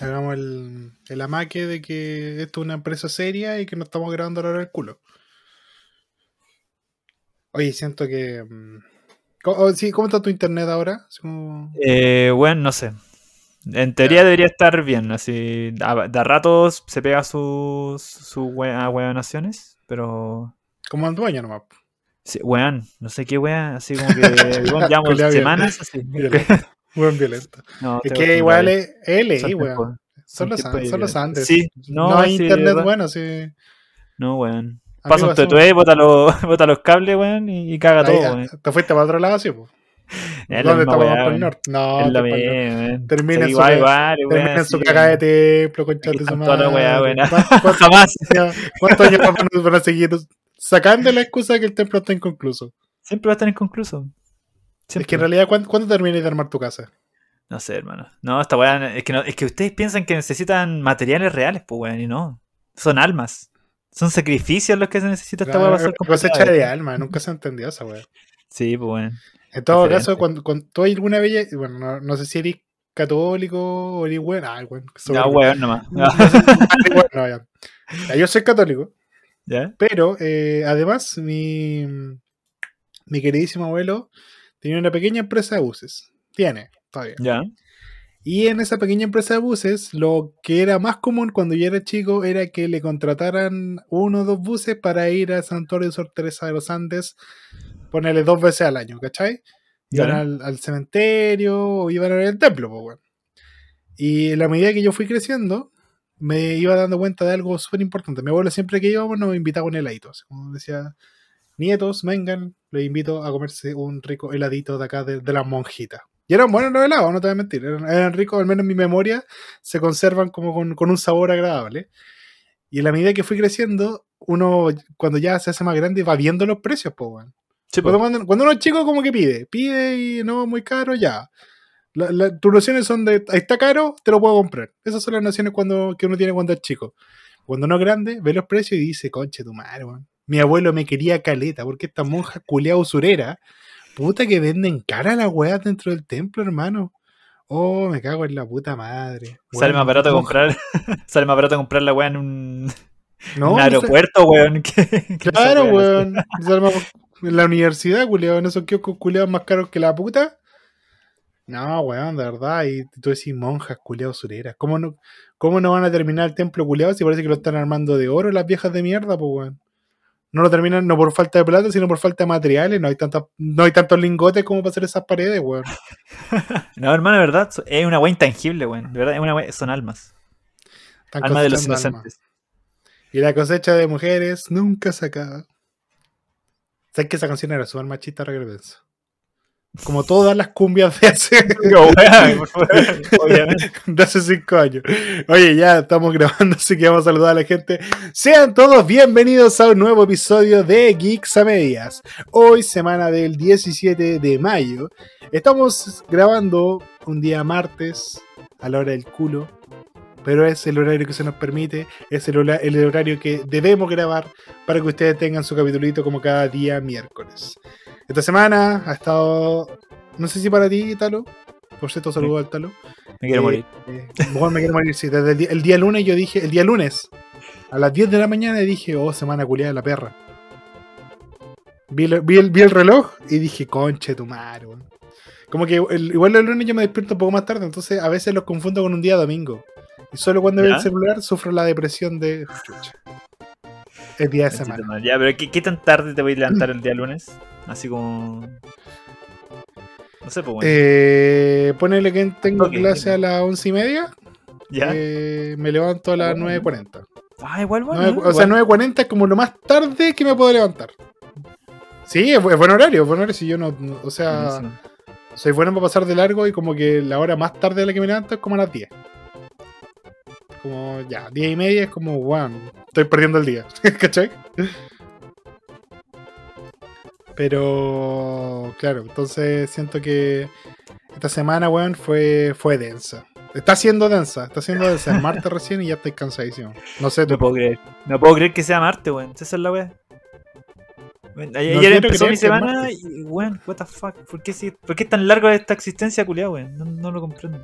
Hagamos el, el amaque de que esto es una empresa seria y que no estamos grabando ahora el culo. Oye, siento que. mm, ¿Cómo, oh, sí, ¿cómo está tu internet ahora? Como- Eh, bueno, no sé. En teoría debería estar bien, así. A, de a ratos se pega sus su hueonaciones, pero. Como el dueño nomás. Sí, weón, no sé qué weón, así como que llevamos semanas así. Buen violento. No, Es que igual es Son weón. Son los, son los. Andes. Sí, no, no, hay sí, internet bueno, sí. No, weón. Pasa un tuetue, bota los, bota los cables, weón, y, y caga Ahí, todo, weón. Te fuiste para otro lado, sí, pues. ¿Dónde estamos para el norte? No, Es misma, weón. Termina su igual, Termina en su cagada de templo, concha de su madre. weá, weón. ¿Cuántos- cuántos Jamás. ¿Cuántos años más van a seguir sacando la excusa de que el templo está inconcluso? Siempre va a estar inconcluso. Es que en realidad, ¿cuándo, ¿cuándo de armar tu casa? No sé, hermano. No, esta weá. Es que, no, es que ustedes piensan que necesitan materiales reales, pues, weón, y no. Son almas. Son sacrificios los que se necesita esta weá ser cosecha de alma, nunca se entendió esa weá. Sí, pues, weón. En todo Diferente. caso, cuando, cuando tú alguna vez, bueno, no, no sé si eres católico o eres bueno, ah, bueno, No, weón, nomás. No no. Ya, Yo soy católico, ¿Ya? pero eh, además mi, mi queridísimo abuelo tenía una pequeña empresa de buses. Tiene, todavía. ¿Ya? Y en esa pequeña empresa de buses, lo que era más común cuando yo era chico era que le contrataran uno o dos buses para ir al santuario de Sor Teresa de los Andes, ponerle dos veces al año, ¿cachai? Iban al, al cementerio o iban al templo, pues, weón. Y en la medida que yo fui creciendo, me iba dando cuenta de algo súper importante. Mi abuelo siempre que íbamos nos invitaba un heladito. Así como decía, nietos, vengan, les invito a comerse un rico heladito de acá de, de las monjitas. Y eran buenos los helados, no te voy a mentir. Eran, eran ricos, al menos en mi memoria, se conservan como con, con un sabor agradable. Y en la medida que fui creciendo, uno, cuando ya se hace más grande, va viendo los precios, weón. Sí, Cuando, cuando, cuando uno es chico, como que pide. Pide y no, muy caro, ya. La- la- tus nociones son de, "Ahí está caro, te lo puedo comprar. Esas son las nociones cuando, que uno tiene cuando es chico. Cuando uno es grande, ve los precios y dice, conche tu madre, weón. Mi abuelo me quería caleta, porque esta monja culeada usurera, puta que venden cara las weas dentro del templo, hermano. Oh, me cago en la puta madre. Sale más barato comprar. sale más barato comprar la weá en un, No, un no sé. aeropuerto, weón. que- que Claro, weá, weón. Sale más- En la universidad, culiado, esos kioscos culiados más caros que la puta. No, weón, de verdad. Y tú decís monjas, culiados sureras. ¿Cómo no, ¿Cómo no van a terminar el templo culiado si parece que lo están armando de oro las viejas de mierda, pues, weón? No lo terminan no por falta de plata, sino por falta de materiales. No hay, tantas no hay tantos lingotes como para hacer esas paredes, weón. No, hermano, de verdad, es una weá intangible, weón. De verdad, es una weá, son almas. Están Almas de los inocentes. Y la cosecha de mujeres nunca se acaba. ¿Sabes que esa canción era súper machista ahora que lo pienso? Como todas las cumbias de hace, de hace cinco años. Oye, ya estamos grabando, así que vamos a saludar a la gente. Sean todos bienvenidos a un nuevo episodio de Geeks a Medias. Hoy, semana del 17 de mayo, estamos grabando un día martes a la hora del culo. Pero es el horario que se nos permite, es el, el horario que debemos grabar para que ustedes tengan su capitulito como cada día miércoles. Esta semana ha estado, no sé si para ti, Talo, por cierto, saludo al Talo. Me quiero Eh, morir. eh, bueno, me quiero morir, sí. Desde el día, el día lunes yo dije, el día lunes, a las 10 de la mañana dije, oh, semana culiada de la perra. Vi, el- vi el, vi el reloj y dije, conche tu madre, weón". Como que el- igual el lunes yo me despierto un poco más tarde, entonces a veces los confundo con un día domingo. Y solo cuando veo el celular sufro la depresión de chucha. Es día de semana. Ya, pero ¿qué, qué tan tarde te voy a levantar el día lunes? Así como. No sé, pues bueno. Eh, ponele que tengo clase a las once y media. ya. eh, me levanto a las Bueno. 9.40. ah, igual, bueno. O sea, igual. 9.40 es como lo más tarde que me puedo levantar. Sí, es, bu- es buen horario, es buen horario. Si yo no, no- o sea, Buenísimo. soy bueno para pasar de largo y como que la hora más tarde de la que me levanto es como a las 10. Como ya, 10 y media es como, wow, estoy perdiendo el día. ¿Cachai? Pero, claro, entonces siento que esta semana, weón, fue, fue densa. Está siendo densa, está siendo densa. Es martes recién y ya estoy cansadísimo. No sé, No puedo creer. No puedo creer que sea Marte, weón. Esa es la weá. Ayer No ayer quiero empezó mi semana martes. y, weón, what the fuck. ¿Por qué, si- ¿Por qué es tan larga esta existencia, culiado, weón? No, no lo comprendo.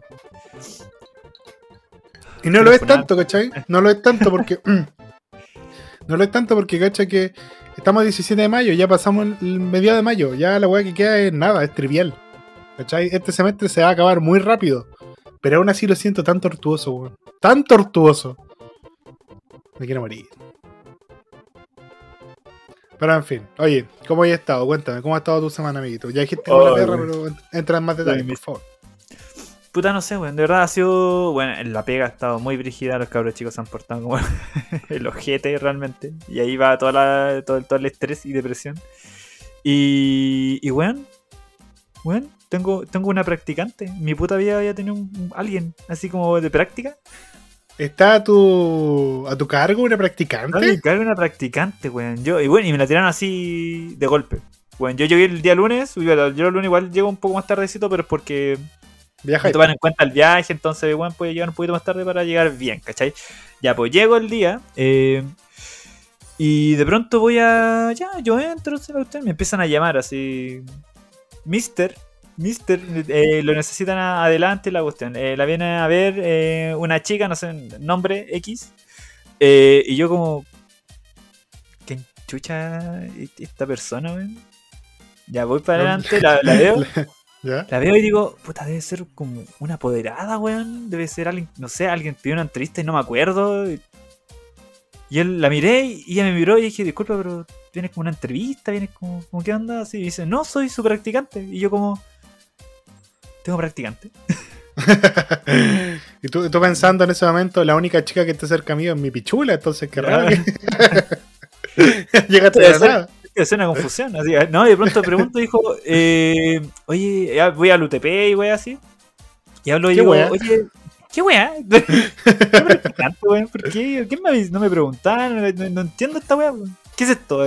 Y no lo es tanto, ¿cachai? No lo es tanto porque. no lo es tanto porque, ¿cachai? Que estamos a 17 de mayo, ya pasamos el mediado de mayo, ya la weá que queda es nada, es trivial. ¿cachai? Este semestre se va a acabar muy rápido. Pero aún así lo siento tan tortuoso, weón. Tan tortuoso. Me quiero morir. Pero en fin, oye, ¿cómo has estado? Cuéntame, ¿cómo ha estado tu semana, amiguito? Ya dijiste Oh, la perra, pero entra en más detalles, por favor. Puta, no sé, weón. De verdad ha sido. Bueno, en la pega ha estado muy brígida. Los cabros chicos se han portado como el ojete realmente. Y ahí va toda la, todo, todo el estrés y depresión. Y. Y, weón. Weón, tengo, tengo una practicante. Mi puta vida había tenido un, alguien así como de práctica. ¿Está a tu, a tu cargo una practicante? me cargo una practicante, weón. Yo, y bueno, y me la tiraron así de golpe. Bueno, yo llegué el día lunes. Yo el lunes igual llego un poco más tardecito, pero es porque Viaja me toman en cuenta el viaje, entonces, bueno, puede llegar un poquito más tarde para llegar bien, ¿cachai? Ya, pues llego el día eh, y de pronto voy a. Ya, yo entro, se va usted, me empiezan a llamar así. Mister, Mister, eh, lo necesitan a- adelante la cuestión. Eh, la viene a ver eh, una chica, no sé, nombre X. y yo, como. ¿Quién chucha esta persona, weón? Ya voy para adelante, la, la veo. ¿Ya? La veo y digo, puta, debe ser como una apoderada, weón. Debe ser alguien, no sé, alguien pidió una entrevista y no me acuerdo. Y él la miré y ella me miró y dije, disculpa, pero vienes como una entrevista, vienes como, como ¿qué onda? Así, y dice, no, soy su practicante. Y yo como, tengo practicante. y tú, tú pensando en ese momento, la única chica que está cerca mío es mi pichula, entonces qué raro que llegaste de la nada. Es una confusión. Así, no, de pronto pregunto, dijo, eh, oye, voy al UTP y wey así. Y hablo y ¿Qué digo, wea? oye, ¿qué weá? ¿Por qué? ¿Qué me no me preguntaron? No, entiendo esta weá. ¿Qué es esto?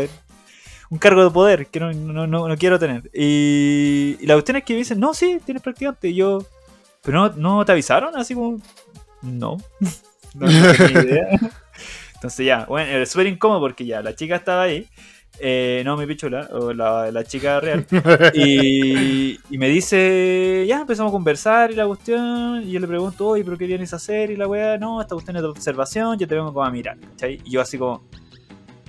Un cargo de poder que no, no, no, no quiero tener. Y, y la cuestión es que me dicen, no, sí, tienes practicante. Y yo, ¿pero no, no te avisaron? Así como, no. no, no tenía idea. Entonces ya, bueno, era súper incómodo porque ya la chica estaba ahí. Eh, no, mi pichula, o la, la chica real. Y, y me dice, ya empezamos a conversar y la cuestión. Y yo le pregunto, oye, ¿pero qué vienes a hacer? Y la weá, no, esta cuestión es de observación, yo te vengo como a mirar. ¿cachai? Y yo así como,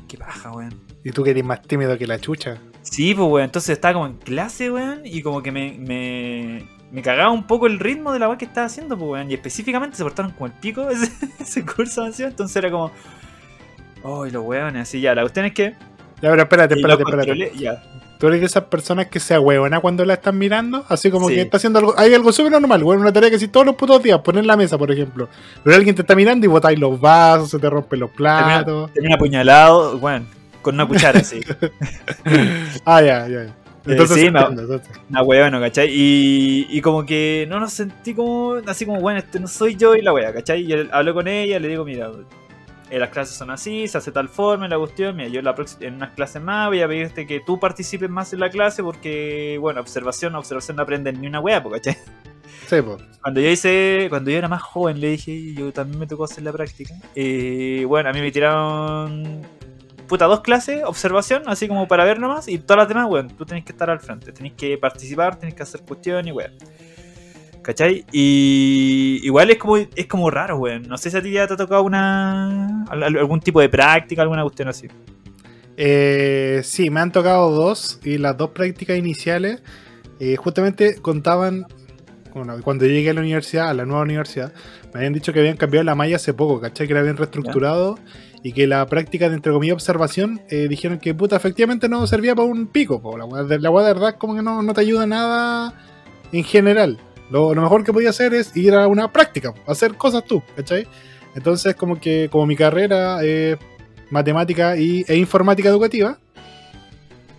qué paja, weón. y tú que eres más tímido que la chucha. Sí, pues weón, entonces estaba como en clase, weón, y como que me, me, me cagaba un poco el ritmo de la weá que estaba haciendo, pues weón. Y específicamente se portaron como el pico ese, ese curso entonces era como, oh, los weones, así ya. La cuestión es que. Ya, pero espérate, espérate, espérate. ya. Tú eres de esas personas que se ahueona cuando la están mirando, así como Sí. que está haciendo algo. Hay algo súper normal, bueno, una tarea que si todos los putos días, poner la mesa, por ejemplo. Pero alguien te está mirando y botáis los vasos, se te rompen los platos. Termina apuñalado, weón, con una cuchara así. ah, ya, ya. Entonces, sí, entonces. Una weá, ¿no? ¿cachai? Y, y como que no nos sentí como, así como, bueno, este no soy yo y la weá, ¿cachai? Y hablo con ella, le digo, mira, eh, las clases son así, se hace tal forma en la cuestión, mira, yo la próxima- en unas clases más voy a pedirte que tú participes más en la clase porque, bueno, observación, observación no aprenden ni una po, ¿cachai? Sí, pues. Cuando yo hice, cuando yo era más joven, le dije, yo también me tocó hacer la práctica. Y bueno, a mí me tiraron, puta, dos clases, observación, así como para ver nomás, y todas las demás, weón, tú tenés que estar al frente, tenés que participar, tenés que hacer cuestión y weón. ¿Cachai? Y igual es como, es como raro, weón. No sé si a ti ya te ha tocado una al- al- algún tipo de práctica, alguna cuestión así. Eh, sí, me han tocado dos y las dos prácticas iniciales eh, justamente contaban, bueno, cuando llegué a la universidad, a la nueva universidad, me habían dicho que habían cambiado la malla hace poco, ¿cachai? Que la habían reestructurado y que la práctica de, entre comillas, observación, eh, dijeron que, puta, efectivamente no servía para un pico, po. la la de verdad como que no, no te ayuda nada en general. Lo, lo mejor que podía hacer es ir a una práctica, hacer cosas tú, ¿cachai? Entonces, como que, como mi carrera es matemática y, e informática educativa,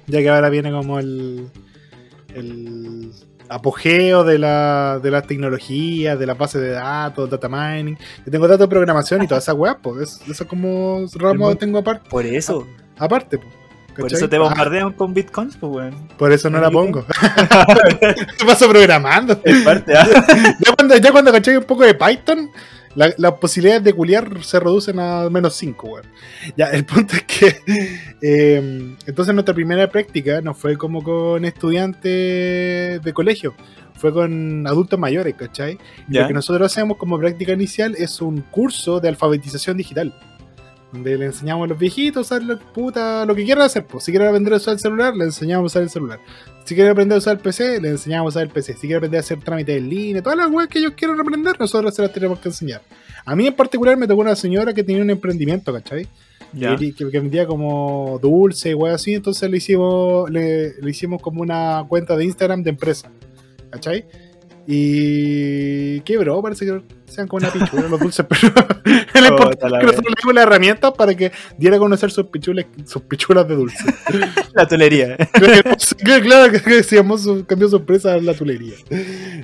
ya que ahora viene como el, el apogeo de la, de las tecnologías, de las bases de datos, data mining. Yo tengo datos de programación y toda esa weá, pues eso es como ramo que tengo aparte, Por eso, aparte po, por eso te Ah, bombardean con bitcoins, pues weón. por eso no la pongo. Te paso programando. Es parte, ah. ya cuando, ya cuando caché un poco de Python, la- las posibilidades de culiar se reducen a menos 5, weón. Ya, el punto es que. eh, entonces, nuestra primera práctica no fue como con estudiantes de colegio, fue con adultos mayores, ¿cachai? Y Ya. Lo que nosotros hacemos como práctica inicial es un curso de alfabetización digital. Donde le enseñamos a los viejitos a usar lo, puta, lo que quieran hacer. Pues. Si quieren aprender a usar el celular, le enseñamos a usar el celular. Si quieren aprender a usar el PC, le enseñamos a usar el PC. Si quieren aprender a hacer trámites en línea, todas las weas que ellos quieran aprender, nosotros se las tenemos que enseñar. A mí en particular me tocó una señora que tenía un emprendimiento, ¿cachai? Ya. Que, que- que vendía como dulce y weas así, entonces le hicimos, le, le hicimos como una cuenta de Instagram de empresa, ¿cachai? Y quebró, parece que sean como una pichula los dulces, pero importante Puta la es que nosotros le dimos la herramienta para que diera a conocer sus pichulas, sus pichulas de dulce. La tulería. claro que, su, cambió sorpresa a la tulería.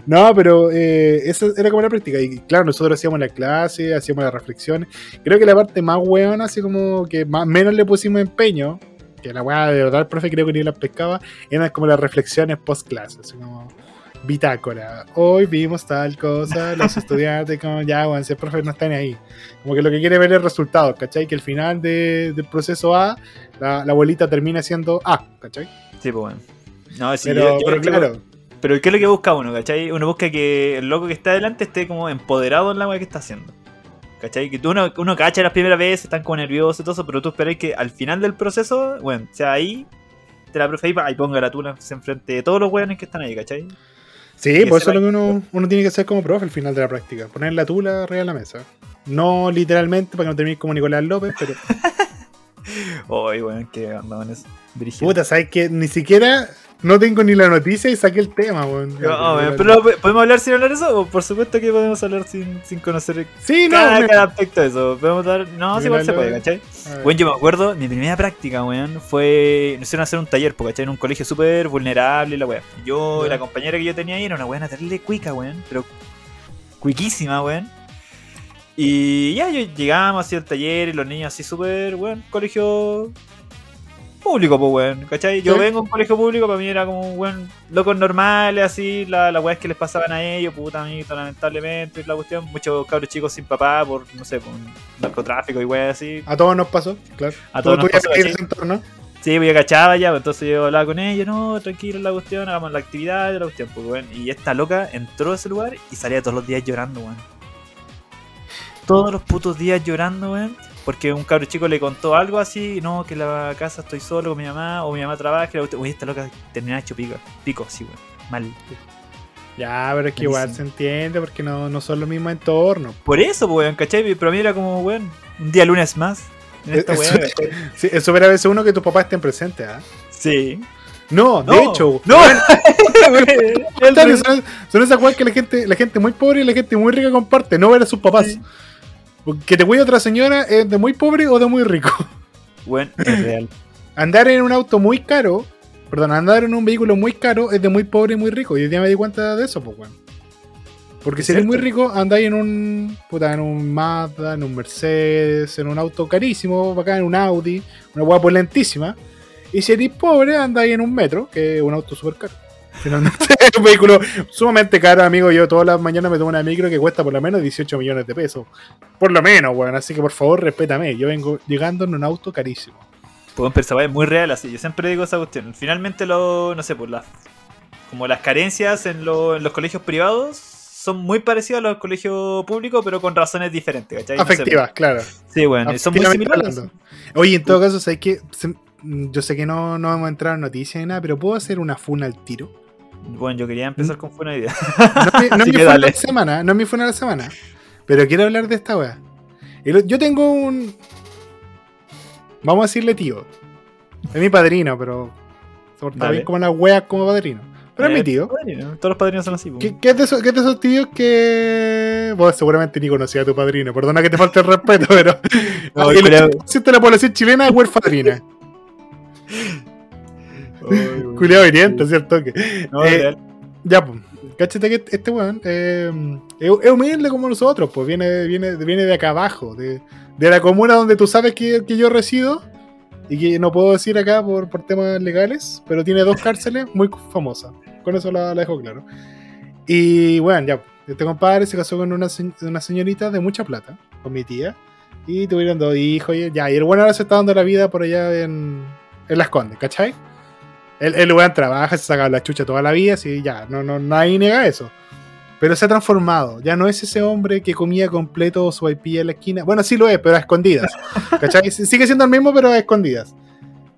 No, pero eh, esa era como la práctica. Y claro, nosotros hacíamos la clase, hacíamos las reflexiones. Creo que la parte más hueona, así como que más, menos le pusimos empeño, que la weá de verdad el profe creo que ni las pescaba, eran como las reflexiones post clase, así como bitácora. Hoy vimos tal cosa, los estudiantes, como ya, bueno, si el profe no está ni ahí. Como que lo que quiere ver es el resultado, ¿cachai? Que al final de- del proceso A, la, la abuelita termina siendo A, ¿cachai? Sí, pues bueno. No, sí, pero, yo- yo- pero claro, Pero ¿qué es lo que busca uno, cachai? Uno busca que el loco que está adelante esté como empoderado en la weá que está haciendo. ¿Cachai? Que tú uno, uno cacha las primeras veces, están como nerviosos y todo eso, pero tú esperas que al final del proceso, bueno, sea ahí, te la profe ahí, ponga la tula enfrente de todos los weones que están ahí, ¿cachai? Sí, que por eso es lo que uno, uno tiene que hacer como profe al final de la práctica. Poner la tula arriba de la mesa. No literalmente para que no termines como Nicolás López, pero Uy, weón, qué onda con eso. Dirigido. puta, sabes que ni siquiera no tengo ni la noticia y saqué el tema, weón. No, weón, pero ¿podemos hablar sin hablar eso? Por supuesto que podemos hablar sin, sin conocer Sí, no, cada, cada aspecto de eso. Podemos dar. No, sí, igual se puede, ¿cachai? A. Bueno, yo me acuerdo, mi primera práctica, weón, fue. Nos hicieron hacer un taller, porque ¿cachai? En un colegio súper vulnerable y la weá. Yo, Ya. la compañera que yo tenía ahí era una weá terrible cuica, weón. Pero. Cuiquísima, weón. Y ya yo, llegamos así al taller y los niños así súper, weón, colegio. Público, pues, weón, ¿cachai? Yo Sí. vengo a un colegio público, para mí era como, weón, locos normales, así, la, la weá que les pasaban a ellos, puta, amiguito, lamentablemente, y la cuestión. Muchos cabros chicos sin papá por, no sé, por narcotráfico y weá así. A todos nos pasó, claro. A todos nos pasó, ese entorno. Sí, pues yo cachaba ya, pues, entonces yo hablaba con ella, no, tranquilo la cuestión, hagamos la actividad la cuestión, pues weón. Y esta loca entró a ese lugar y salía todos los días llorando, weón. Todos los putos días llorando, weón. Porque un cabro chico le contó algo así, no, que en la casa estoy solo con mi mamá, o mi mamá trabaja, y la. Uy, esta loca termina hecho pico, pico, sí, weón. Mal. Ya, pero es que igual se entiende porque no, no son los mismos entornos. Por eso, pues, weón, ¿cachai? Pero a mí era como, weón, un día lunes más. En esta Es-. Sí, eso hubiera a veces uno que tus papás estén presentes, ¿ah? Sí. No, de No, hecho, no. Son, son esas cosas que la gente, la gente muy pobre y la gente muy rica comparte, no ver a sus papás. Sí. Que te cuide otra señora es de muy pobre o de muy rico. Weón, es real. Andar en un auto muy caro, perdón, andar en un vehículo muy caro es de muy pobre y muy rico. Y hoy día me di cuenta de eso, pues, weón. Porque si eres muy rico, andáis en un, puta, en un Mazda, en un Mercedes, en un auto carísimo, acá en un Audi, una hueá lentísima. Y si eres pobre, andáis en un metro, que es un auto súper caro. Finalmente, es un vehículo sumamente caro, amigo. Yo todas las mañanas me tomo una micro que cuesta por lo menos 18 millones de pesos. Por lo menos, weón. Así que por favor, respétame. Yo vengo llegando en un auto carísimo. Pues weá es muy real así. Yo siempre digo esa cuestión. Finalmente lo, no sé, pues las como las carencias en, lo- en los colegios privados son muy parecidas a los colegios públicos, pero con razones diferentes, ¿cachai? No sé, Afectivas, claro. pues. sí, bueno, son muy similares. hablando. Oye, en todo caso, ¿sabes qué? Yo sé que no, no vamos a entrar en noticias ni nada, pero ¿puedo hacer una funa al tiro? Bueno, yo quería empezar con una idea. No, mi- no es mi la semana, no es mi funa de la semana. Pero quiero hablar de esta wea. Yo tengo un. Vamos a decirle tío. Es mi padrino, pero. Se porta Dale. bien como las weas como padrino. Pero es mi tío. Padrino, Todos los padrinos son así. ¿Qué, qué es de esos, qué es de esos tíos que. Vos seguramente ni conocías a tu padrino. Perdona que te falte el respeto, pero. No, el culiao. 80% de la población chilena es huerfadrina. Culeado hiriente, ¿cierto? Que, No, Eh. Ya, pues. Cáchate que este weón eh, es, es humilde como nosotros, pues viene, viene, viene de acá abajo, de, de la comuna donde tú sabes que, que yo resido y que no puedo decir acá por, por temas legales, pero tiene dos cárceles muy famosas. Con eso la, la dejo claro. Y bueno, ya, Este compadre se casó con una, una señorita de mucha plata, con mi tía, y tuvieron dos hijos. Y, ya, y el bueno ahora se está dando la vida por allá en, en Las Condes, ¿cachai? El, el weón trabaja, se saca la chucha toda la vida, así ya, no, no, nadie niega eso. Pero se ha transformado. Ya no es ese hombre que comía completo su IP en la esquina. Bueno, sí lo es, pero a escondidas. ¿Cachai? Sigue siendo el mismo, pero a escondidas.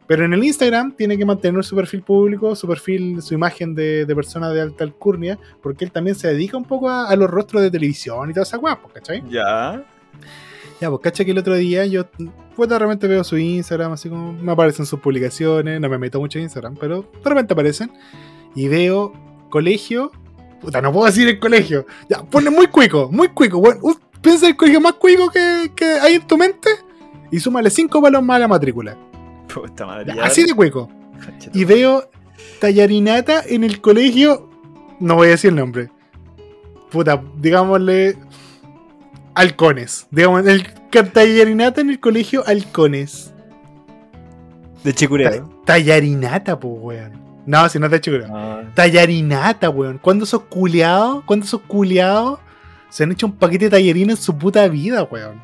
Pero en el Instagram tiene que mantener su perfil público, su perfil, su imagen de, de persona de alta alcurnia, porque él también se dedica un poco a, a los rostros de televisión y toda esa guapo, ¿cachai? Ya. Ya, pues cacha que el otro día yo pues de repente veo su Instagram, así como me aparecen sus publicaciones, no me meto mucho en Instagram, pero de repente aparecen y veo colegio, puta, no puedo decir el colegio, ya, ponle muy cuico, muy cuico, bueno, uh, piensa el colegio más cuico que, que hay en tu mente y súmale cinco palos más a la matrícula, Puta madre. Ya, así de cuico. Y veo tallarinata en el colegio, no voy a decir el nombre, puta, digámosle halcones, digamos, el tallarinata en el colegio halcones. De chicureo. Tallarinata, pues, weón. No, si no te chicura. Ah, Tallarinata, weón. ¿Cuándo esos culiados, cuándo esos culiados se han hecho un paquete de tallarina en su puta vida, weón?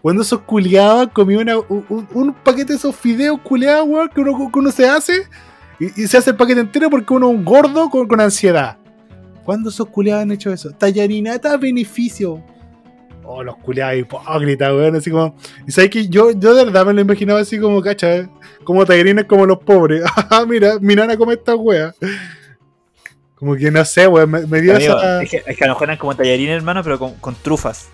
Cuando esos culiados han comido una- un, paquete de esos fideos culiados, weón, que uno, que uno se hace y, y se hace el paquete entero porque uno es un gordo con, con ansiedad. ¿Cuándo esos culiados han hecho eso? Tallarinata beneficio. Oh, los culiados hipócritas, weón. Así como. Y sabes que yo, yo de verdad me lo imaginaba así como, cacha, como tallarines como los pobres. Ah, mira, mi nana come esta wea. Como que no sé, weón. Me, me dio amigo, esa. es, que, es que a lo mejor eran como tallarines, hermano, pero con, con trufas.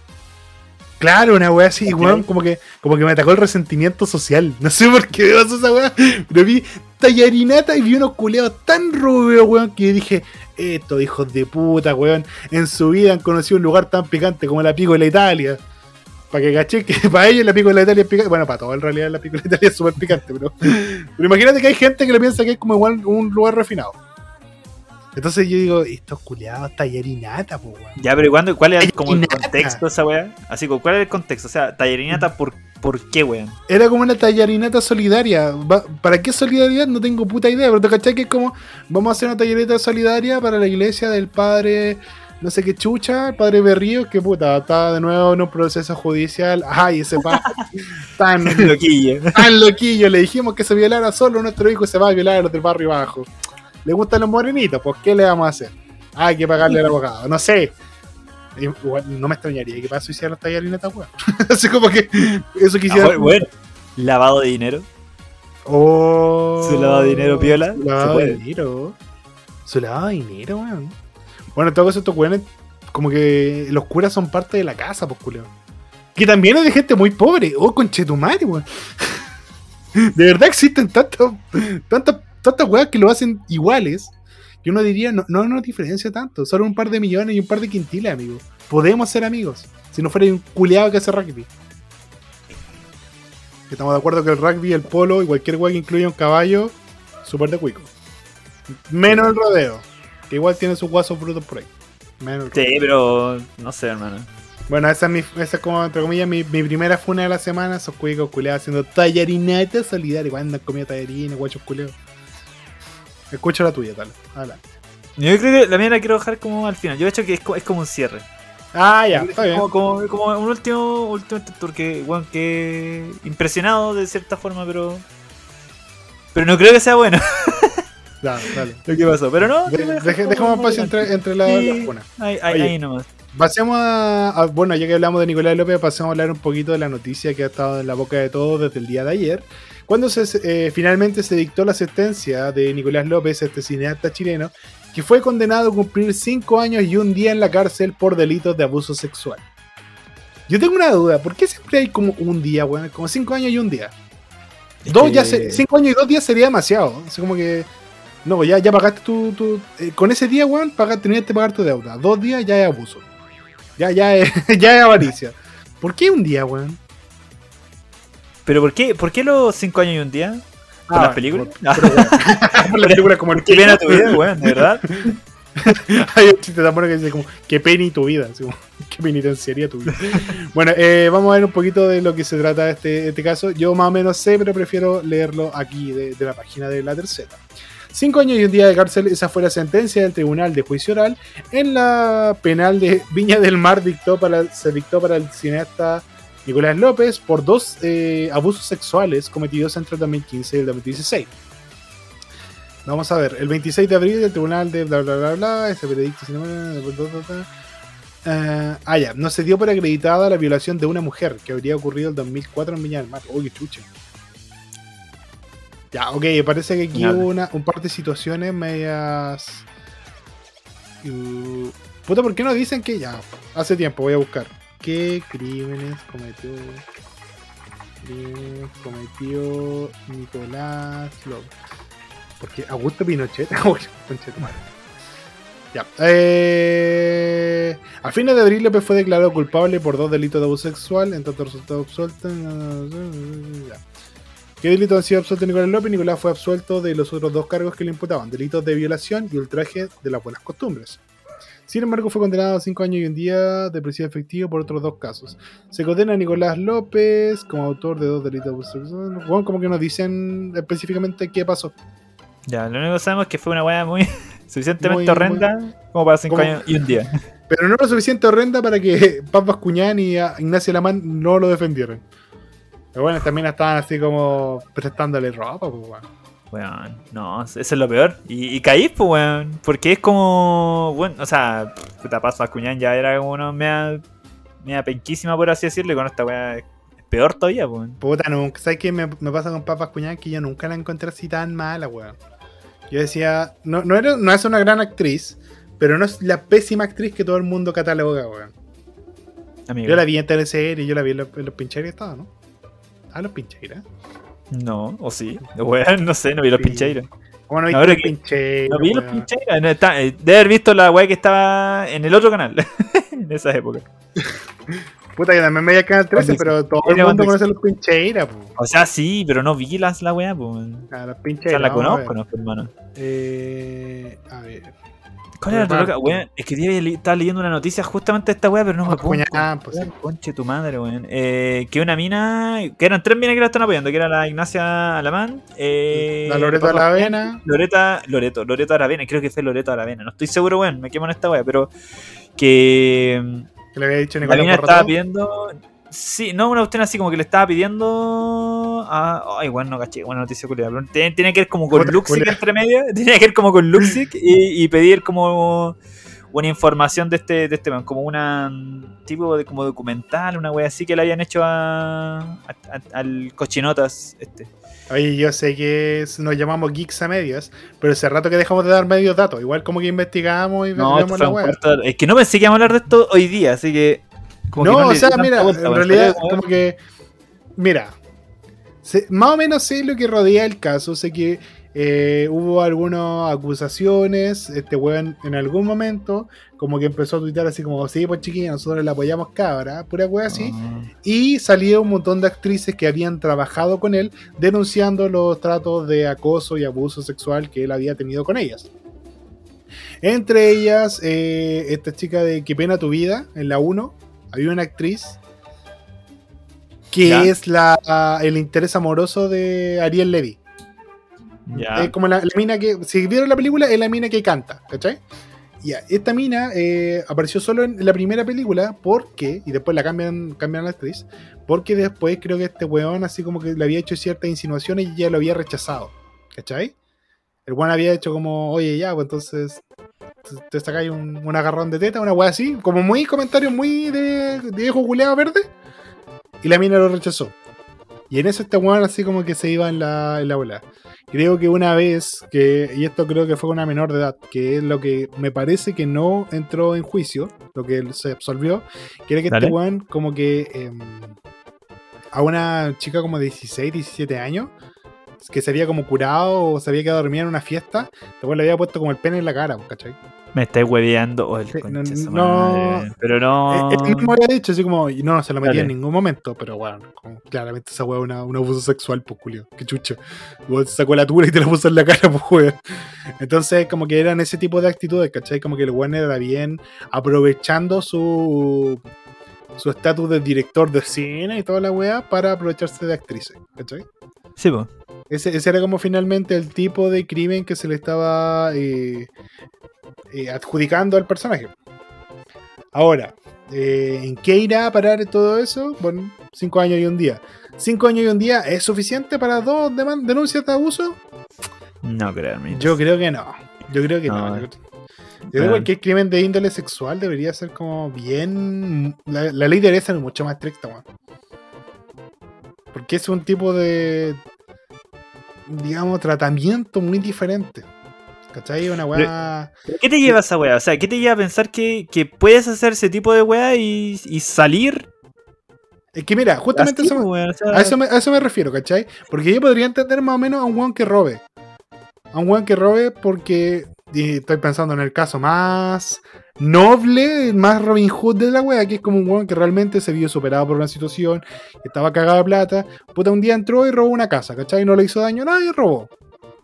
Claro, una wea así, weón. Como que, como que me atacó el resentimiento social. No sé por qué me pasó esa wea. Pero vi tallarinata y vi unos culeados tan rubios, weón, que dije, estos hijos de puta, weón. En su vida han conocido un lugar tan picante como la Pico de la Italia. Para que caché que para ellos la Pico de la Italia es picante. Bueno, para todos en realidad la Pico de la Italia es súper picante, pero. Pero imagínate que hay gente que le piensa que es como igual un lugar refinado. Entonces yo digo, estos culeados tallarinata, pues, weón. Ya, pero ¿y cuándo, ¿cuál era como el contexto de esa weá? Así como, ¿cuál era el contexto? O sea, tallarinata, ¿por, ¿por qué, weón? Era como una tallarinata solidaria. Va- ¿Para qué solidaridad? No tengo puta idea. Pero te cachai que es como, vamos a hacer una tallarinata solidaria para la iglesia del padre, no sé qué chucha, el padre Berrío, que puta, está de nuevo en un proceso judicial. Ay, ese padre tan, Loquillo. tan loquillo. Le dijimos que se violara solo nuestro hijo y se va a violar a los del barrio bajo. Le gustan los morenitos, pues ¿qué le vamos a hacer? Hay que pagarle al abogado. No sé. Igual no me extrañaría que para eso hicieran los tallarinatas, weón. Así como que eso Ah, quisiera. bueno, bueno, lavado de dinero. Oh, Su lavado de dinero piola, Su se lavado puede. de dinero. Su lavado de dinero, weón. Bueno, en todo caso, estos weones, como que los curas son parte de la casa, pues, culeo. Que también es de gente muy pobre. Oh, conchetumare, weón. De verdad existen tantas, tantas, tantas weas que lo hacen iguales. Que uno diría, no, no nos diferencia tanto. Solo un par de millones y un par de quintiles, amigos. Podemos ser amigos. Si no fuera un culeado que hace rugby. Estamos de acuerdo que el rugby, el polo y cualquier wea que incluya un caballo, súper de cuico. Menos el rodeo, que igual tiene sus guasos brutos por ahí. Menos el Sí, pero no sé, hermano. Bueno, esa es, mi, esa es como, entre comillas, mi, mi primera funa de la semana. Esos cuicos culeados haciendo tallarinata solidaria. Cuando han comido tallarines, guachos culeos. Escucha la tuya, tal. Habla. Yo creo que la mía la quiero dejar como al final. Yo he hecho que es, es como un cierre. Ah, ya, está bien. Como, como, como un último, último porque, bueno, que impresionado de cierta forma, pero. Pero no creo que sea bueno Dale, dale. lo que pasó. Pero no. De- lo voy a dejar deje- como dejemos más espacio adelante. entre, entre la- Sí. las funas. Ahí, ahí, ahí nomás. Pasemos a, a- Bueno, ya que hablamos de Nicolás López, pasemos a hablar un poquito de la noticia que ha estado en la boca de todos desde el día de ayer. Cuando se, eh, finalmente se dictó la sentencia de Nicolás López, este cineasta chileno, que fue condenado a cumplir 5 años y un día en la cárcel por delitos de abuso sexual. Yo tengo una duda, ¿por qué siempre hay como un día, weón? Como 5 años y un día. Es Dos que- ya se, cinco años y dos días sería demasiado. Así como que. No, ya, ya pagaste tu. tu- eh, con ese día, weón, tenías que pagar tu deuda. Dos días ya es abuso. Ya, ya es, ya es avaricia. ¿Por qué un día, weón? ¿Pero por qué, por qué los 5 años y un día? ¿Por Ah, las películas? por- las películas como el ¿Qué pena tu vida, weón? ¿De verdad? Hay un chiste tan bueno que dice como, qué pena tu vida, así como, qué penitenciaría tu vida. bueno, eh, vamos a ver un poquito de lo que se trata este, este caso. Yo más o menos sé, pero prefiero leerlo aquí de, de la página de la tercera. Cinco años y un día de cárcel, esa fue la sentencia del Tribunal de Juicio Oral en la penal de Viña del Mar dictó para, se dictó para el cineasta Nicolás López por dos eh, abusos sexuales cometidos entre el 2015 y el 2016. Vamos a ver, el 26 de abril el Tribunal de bla bla bla bla, ese veredicto Uh, ah, ya, no se dio por acreditada la violación de una mujer que habría ocurrido en 2004 en Viña del Mar. Uy, chucha. Ya, ok, parece que aquí hubo una, un par de situaciones medias. Uh, puta, ¿por qué no dicen que ya? Hace tiempo, voy a buscar. ¿Qué crímenes cometió? Crímenes cometió Nicolás López. Porque Augusto Pinochet. Ya. Eh, a fines de abril López fue declarado culpable por dos delitos de abuso sexual, en tanto resultado absuelto. Ya. ¿Qué delito han sido absueltos Nicolás López? Nicolás fue absuelto de los otros dos cargos que le imputaban, delitos de violación y ultraje de las buenas costumbres. Sin embargo, fue condenado a cinco años y un día de prisión efectivo por otros dos casos. Se condena a Nicolás López como autor de dos delitos de. Bueno, como que nos dicen específicamente qué pasó. Ya, lo único que sabemos es que fue una weá muy suficientemente horrenda como para cinco años y un día. Pero no lo suficiente horrenda para que Paz Bascuñán y Ignacio Lamán no lo defendieran. Pero bueno, también estaban así como prestándole ropa, pues weón. Weón, no, eso es lo peor. Y, y caí, pues weón. Porque es como. Bueno, o sea, puta Paz Bascuñán ya era como una mea, mea penquísima, por así decirlo, y con esta weá es peor todavía, pues. Puta, nunca. ¿Sabes qué me, me pasa con Paz Bascuñán? Que yo nunca la encontré así tan mala, weón. Yo decía, no, no, era, no es una gran actriz, pero no es la pésima actriz que todo el mundo cataloga, weón. Yo la vi en teleserie, yo la vi en los, en los pincheros y todo, ¿no? Ah, los pincheiras. No, o sí. Weón, no sé, no vi los sí. pincheiras. ¿Cómo no vi los pincheiras? No vi los pincheiras. No, está, eh, debe haber visto la weá que estaba en el otro canal. en esa época. Puta, que también me veía Canal 13, pero todo el mundo conoce los pincheiras, po. O sea, sí, pero no vi las, la weá, pues. A los O pincheiras. sea, la conozco. ¿no, hermano? Eh, a ver. ¿Cuál era la loca? Weón, es que día estaba leyendo una noticia justamente de esta weá, pero no me acuerdo. Bascuñán, pues, Conche tu madre, weón. Eh, que una mina. Que eran tres minas que la están apoyando, que era la Ignacia Alamán. Eh, La Loreto Papa- Aravena. Loreta, Loreto, Loreto Aravena, creo que fue Loreto Aravena, no estoy seguro, weón, me quemo en esta weá, pero que Que le había dicho la Nicolás mina Corrató. estaba pidiendo. Sí, no, una cuestión así como que le estaba pidiendo. A, ay, bueno, no caché, buena noticia pero Tiene, tiene que ver como con Luxic entre medio. Tiene que ver como con Luxic y, y pedir como una información de este, de este man, como una tipo de como documental, una wea así que le habían hecho a, a- a- al cochinotas este. Oye, yo sé que nos llamamos geeks a medias, pero hace rato que dejamos de dar medios datos. Igual como que investigamos y No, la cuarto de- es que no pensé que íbamos a hablar de esto hoy día, así que. Como No, o sea, mira, vuelta, en realidad, como que. Mira, más o menos sé lo que rodea el caso. Sé que eh, hubo algunas acusaciones. Este weón en algún momento, como que empezó a tuitear así como: Sí, pues chiquilla, nosotros le apoyamos cabra, pura wea así. Ah. Y salió un montón de actrices que habían trabajado con él denunciando los tratos de acoso y abuso sexual que él había tenido con ellas. Entre ellas, eh, esta chica de Qué pena tu vida, en la 1, había una actriz que Ya. es la, el interés amoroso de Ariel Levy. Ya. Es como la, la mina que, si vieron la película, es la mina que canta, ¿cachai? Ya, esta mina eh, apareció solo en la primera película porque, y después la cambian, cambian a la actriz, porque después creo que este weón así como que le había hecho ciertas insinuaciones y ella lo había rechazado, ¿cachai? El weón había hecho como, oye, ya, pues entonces te- sacáis un, un agarrón de teta, una weá así, como muy comentario muy de, de viejo culeado verde, y la mina lo rechazó. Y en eso este weón así como que se iba en la, en la bola. Creo que una vez que, y esto creo que fue una menor de edad, que es lo que me parece que no entró en juicio, lo que se absolvió, que era que Dale. este weón como que em, a una chica como de 16, 17 años, que se había como curado o se había quedado dormida en una fiesta, después le había puesto como el pene en la cara, ¿cachai? Me estáis hueveando. Oh, el Sí, no- madre. Pero no. Eh, Él mismo había dicho así como, y no, no se lo metía Dale. en ningún momento, pero bueno, como claramente esa weá es una- un abuso sexual, pues Julio, qué. Weón, te sacó la tula y te la puso en la cara, pues weón. Entonces, como que eran ese tipo de actitudes, ¿cachai? Como que el weón era bien aprovechando su su estatus de director de cine y toda la weá para aprovecharse de actrices, ¿cachai? Sí, po. Ese, ese era como finalmente el tipo de crimen que se le estaba eh, eh, adjudicando al personaje. Ahora, eh, ¿en qué irá a parar todo eso? Bueno, cinco años y un día. ¿Cinco años y un día es suficiente para dos denuncias de abuso? No creo. Yo creo que no. Yo creo que no. No. Yo creo que cualquier crimen de índole sexual debería ser como bien. La, la ley debería ser mucho más estricta, weón. Porque es un tipo de. Digamos, tratamiento muy diferente. ¿Cachai? Una weá. ¿Pero ¿Qué te lleva a esa weá? O sea, ¿qué te lleva a pensar que, que puedes hacer ese tipo de weá y, y salir? Es que mira, justamente así, eso me- weón? O sea, A eso, me, a eso me refiero, ¿cachai? Porque yo podría entender más o menos a un weón que robe. A un weón que robe porque y estoy pensando en el caso más noble, más Robin Hood de la wea, que es como un weón que realmente se vio superado por una situación, que estaba cagado de plata. Puta, un día entró y robó una casa, ¿cachai? No le hizo daño a nadie, robó.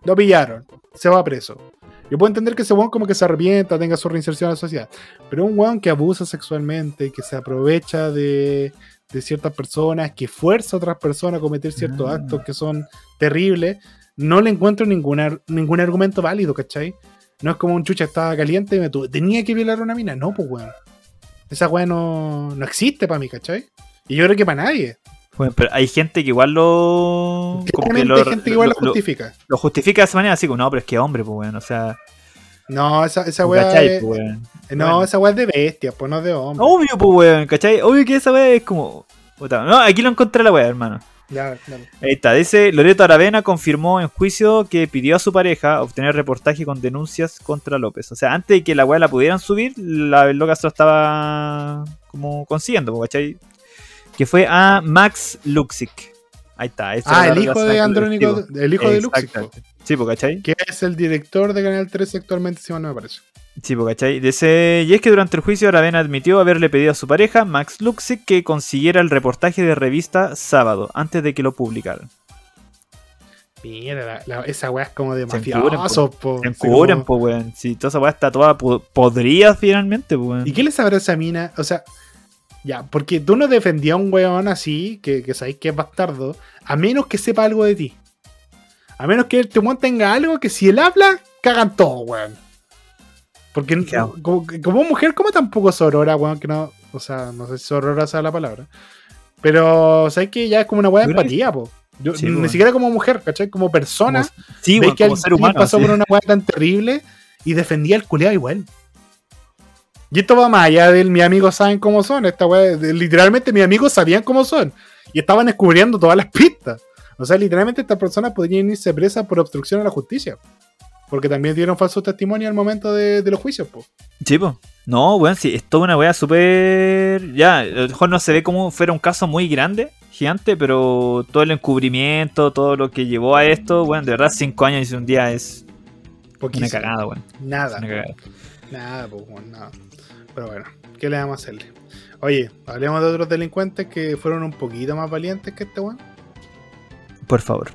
Lo pillaron, se va preso. Yo puedo entender que ese weón como que se arrepienta, tenga su reinserción a la sociedad. Pero un weón que abusa sexualmente, que se aprovecha de, de ciertas personas, que fuerza a otras personas a cometer ciertos Ah. actos que son terribles, no le encuentro ningún, ningún argumento válido, ¿cachai? No es como un chucha estaba caliente y me tuve, tenía que violar una mina. No, pues weón. Esa weá no, no existe para mí, ¿cachai? Y yo creo que para nadie. bueno, pero hay gente que igual lo. que lo, hay gente que igual lo lo- justifica. lo justifica de esa manera, así como, no, pero es que hombre, pues, weón. O sea, No, esa, esa weá pues, weón? no, Bueno. esa weá es de bestia, pues no es de hombre. Obvio, pues, weón, ¿cachai? Obvio que esa weá es como. No, aquí lo encontré la weá, hermano. Ahí está, dice Loreto Aravena confirmó en juicio que pidió a su pareja obtener reportaje con denuncias contra López. O sea, antes de que la weá la pudieran subir, la loca se lo estaba como consiguiendo, ¿cachai? Que fue a Max Luxic. Ahí está. Ah, el hijo de Andrónico, el hijo de Luxic. Sí, ¿cachai? que es el director de Canal 13 actualmente, si mal no me parece. Sí, po, ¿cachai? Dice, y es que durante el juicio Aravena admitió haberle pedido a su pareja, Max Luxic, que consiguiera el reportaje de revista Sábado, antes de que lo publicaran. Mira, la- la- esa weá es como de mafiosos, po. Se encubren, pues, weón. Si toda esa weá está toda po- podrida finalmente, weón. ¿Y qué le sabrá esa mina? O sea, ya, porque tú no defendías a un weón así, que, que sabéis que es bastardo, a menos que sepa algo de ti. A menos que este weón tenga algo que si él habla, cagan todo, weón. Porque Claro. como, como mujer, como tampoco sorora, weón, que no. O sea, no sé si sorora sea la palabra. Pero, ¿sabes que Ya es como una weá de empatía, po. Yo, Sí, ni siquiera como mujer, ¿cachai? Como persona. Como- sí, weón, que como ser humano. pasó sí. por una weá tan terrible y defendía al culeado igual. Y esto va más allá del mi amigos saben cómo son. Esta weá, literalmente mis amigos sabían cómo son. Y estaban descubriendo todas las pistas. O sea, literalmente estas personas podrían irse presas por obstrucción a la justicia. Porque también dieron falso testimonio al momento de, de los juicios, po. Sí, po. No, weón, sí, es toda una weá súper. Ya, a lo mejor no se ve como fuera un caso muy grande, gigante, pero todo el encubrimiento, todo lo que llevó a esto, weón, de verdad, cinco años y un día es una Poquísimo. cagada, weón. Nada. Una cagada. Nada, pues, weón, nada. Pero bueno, ¿qué le vamos a hacerle? Oye, hablemos de otros delincuentes que fueron un poquito más valientes que este weón. Por favor.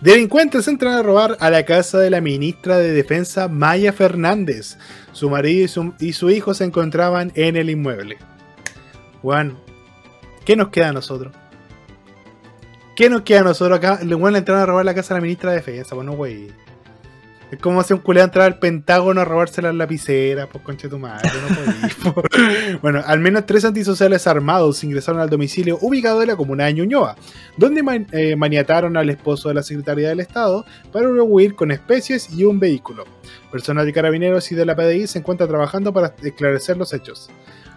Delincuentes entran a robar a la casa de la ministra de Defensa Maya Fernández. Su marido y su, hijo se encontraban en el inmueble. Juan, ¿qué nos queda a nosotros? ¿Qué nos queda a nosotros acá? Le van a a robar la casa de la ministra de Defensa, bueno, güey. Es como si un culé entrar al Pentágono a robarse las lapiceras, pues conche tu madre, no podís, po. Bueno, al menos tres antisociales armados ingresaron al domicilio ubicado en la comuna de Ñuñoa, donde man- eh, maniataron al esposo de la Secretaría del Estado para huir con especies y un vehículo. Personal de carabineros y de la PDI se encuentra trabajando para esclarecer los hechos.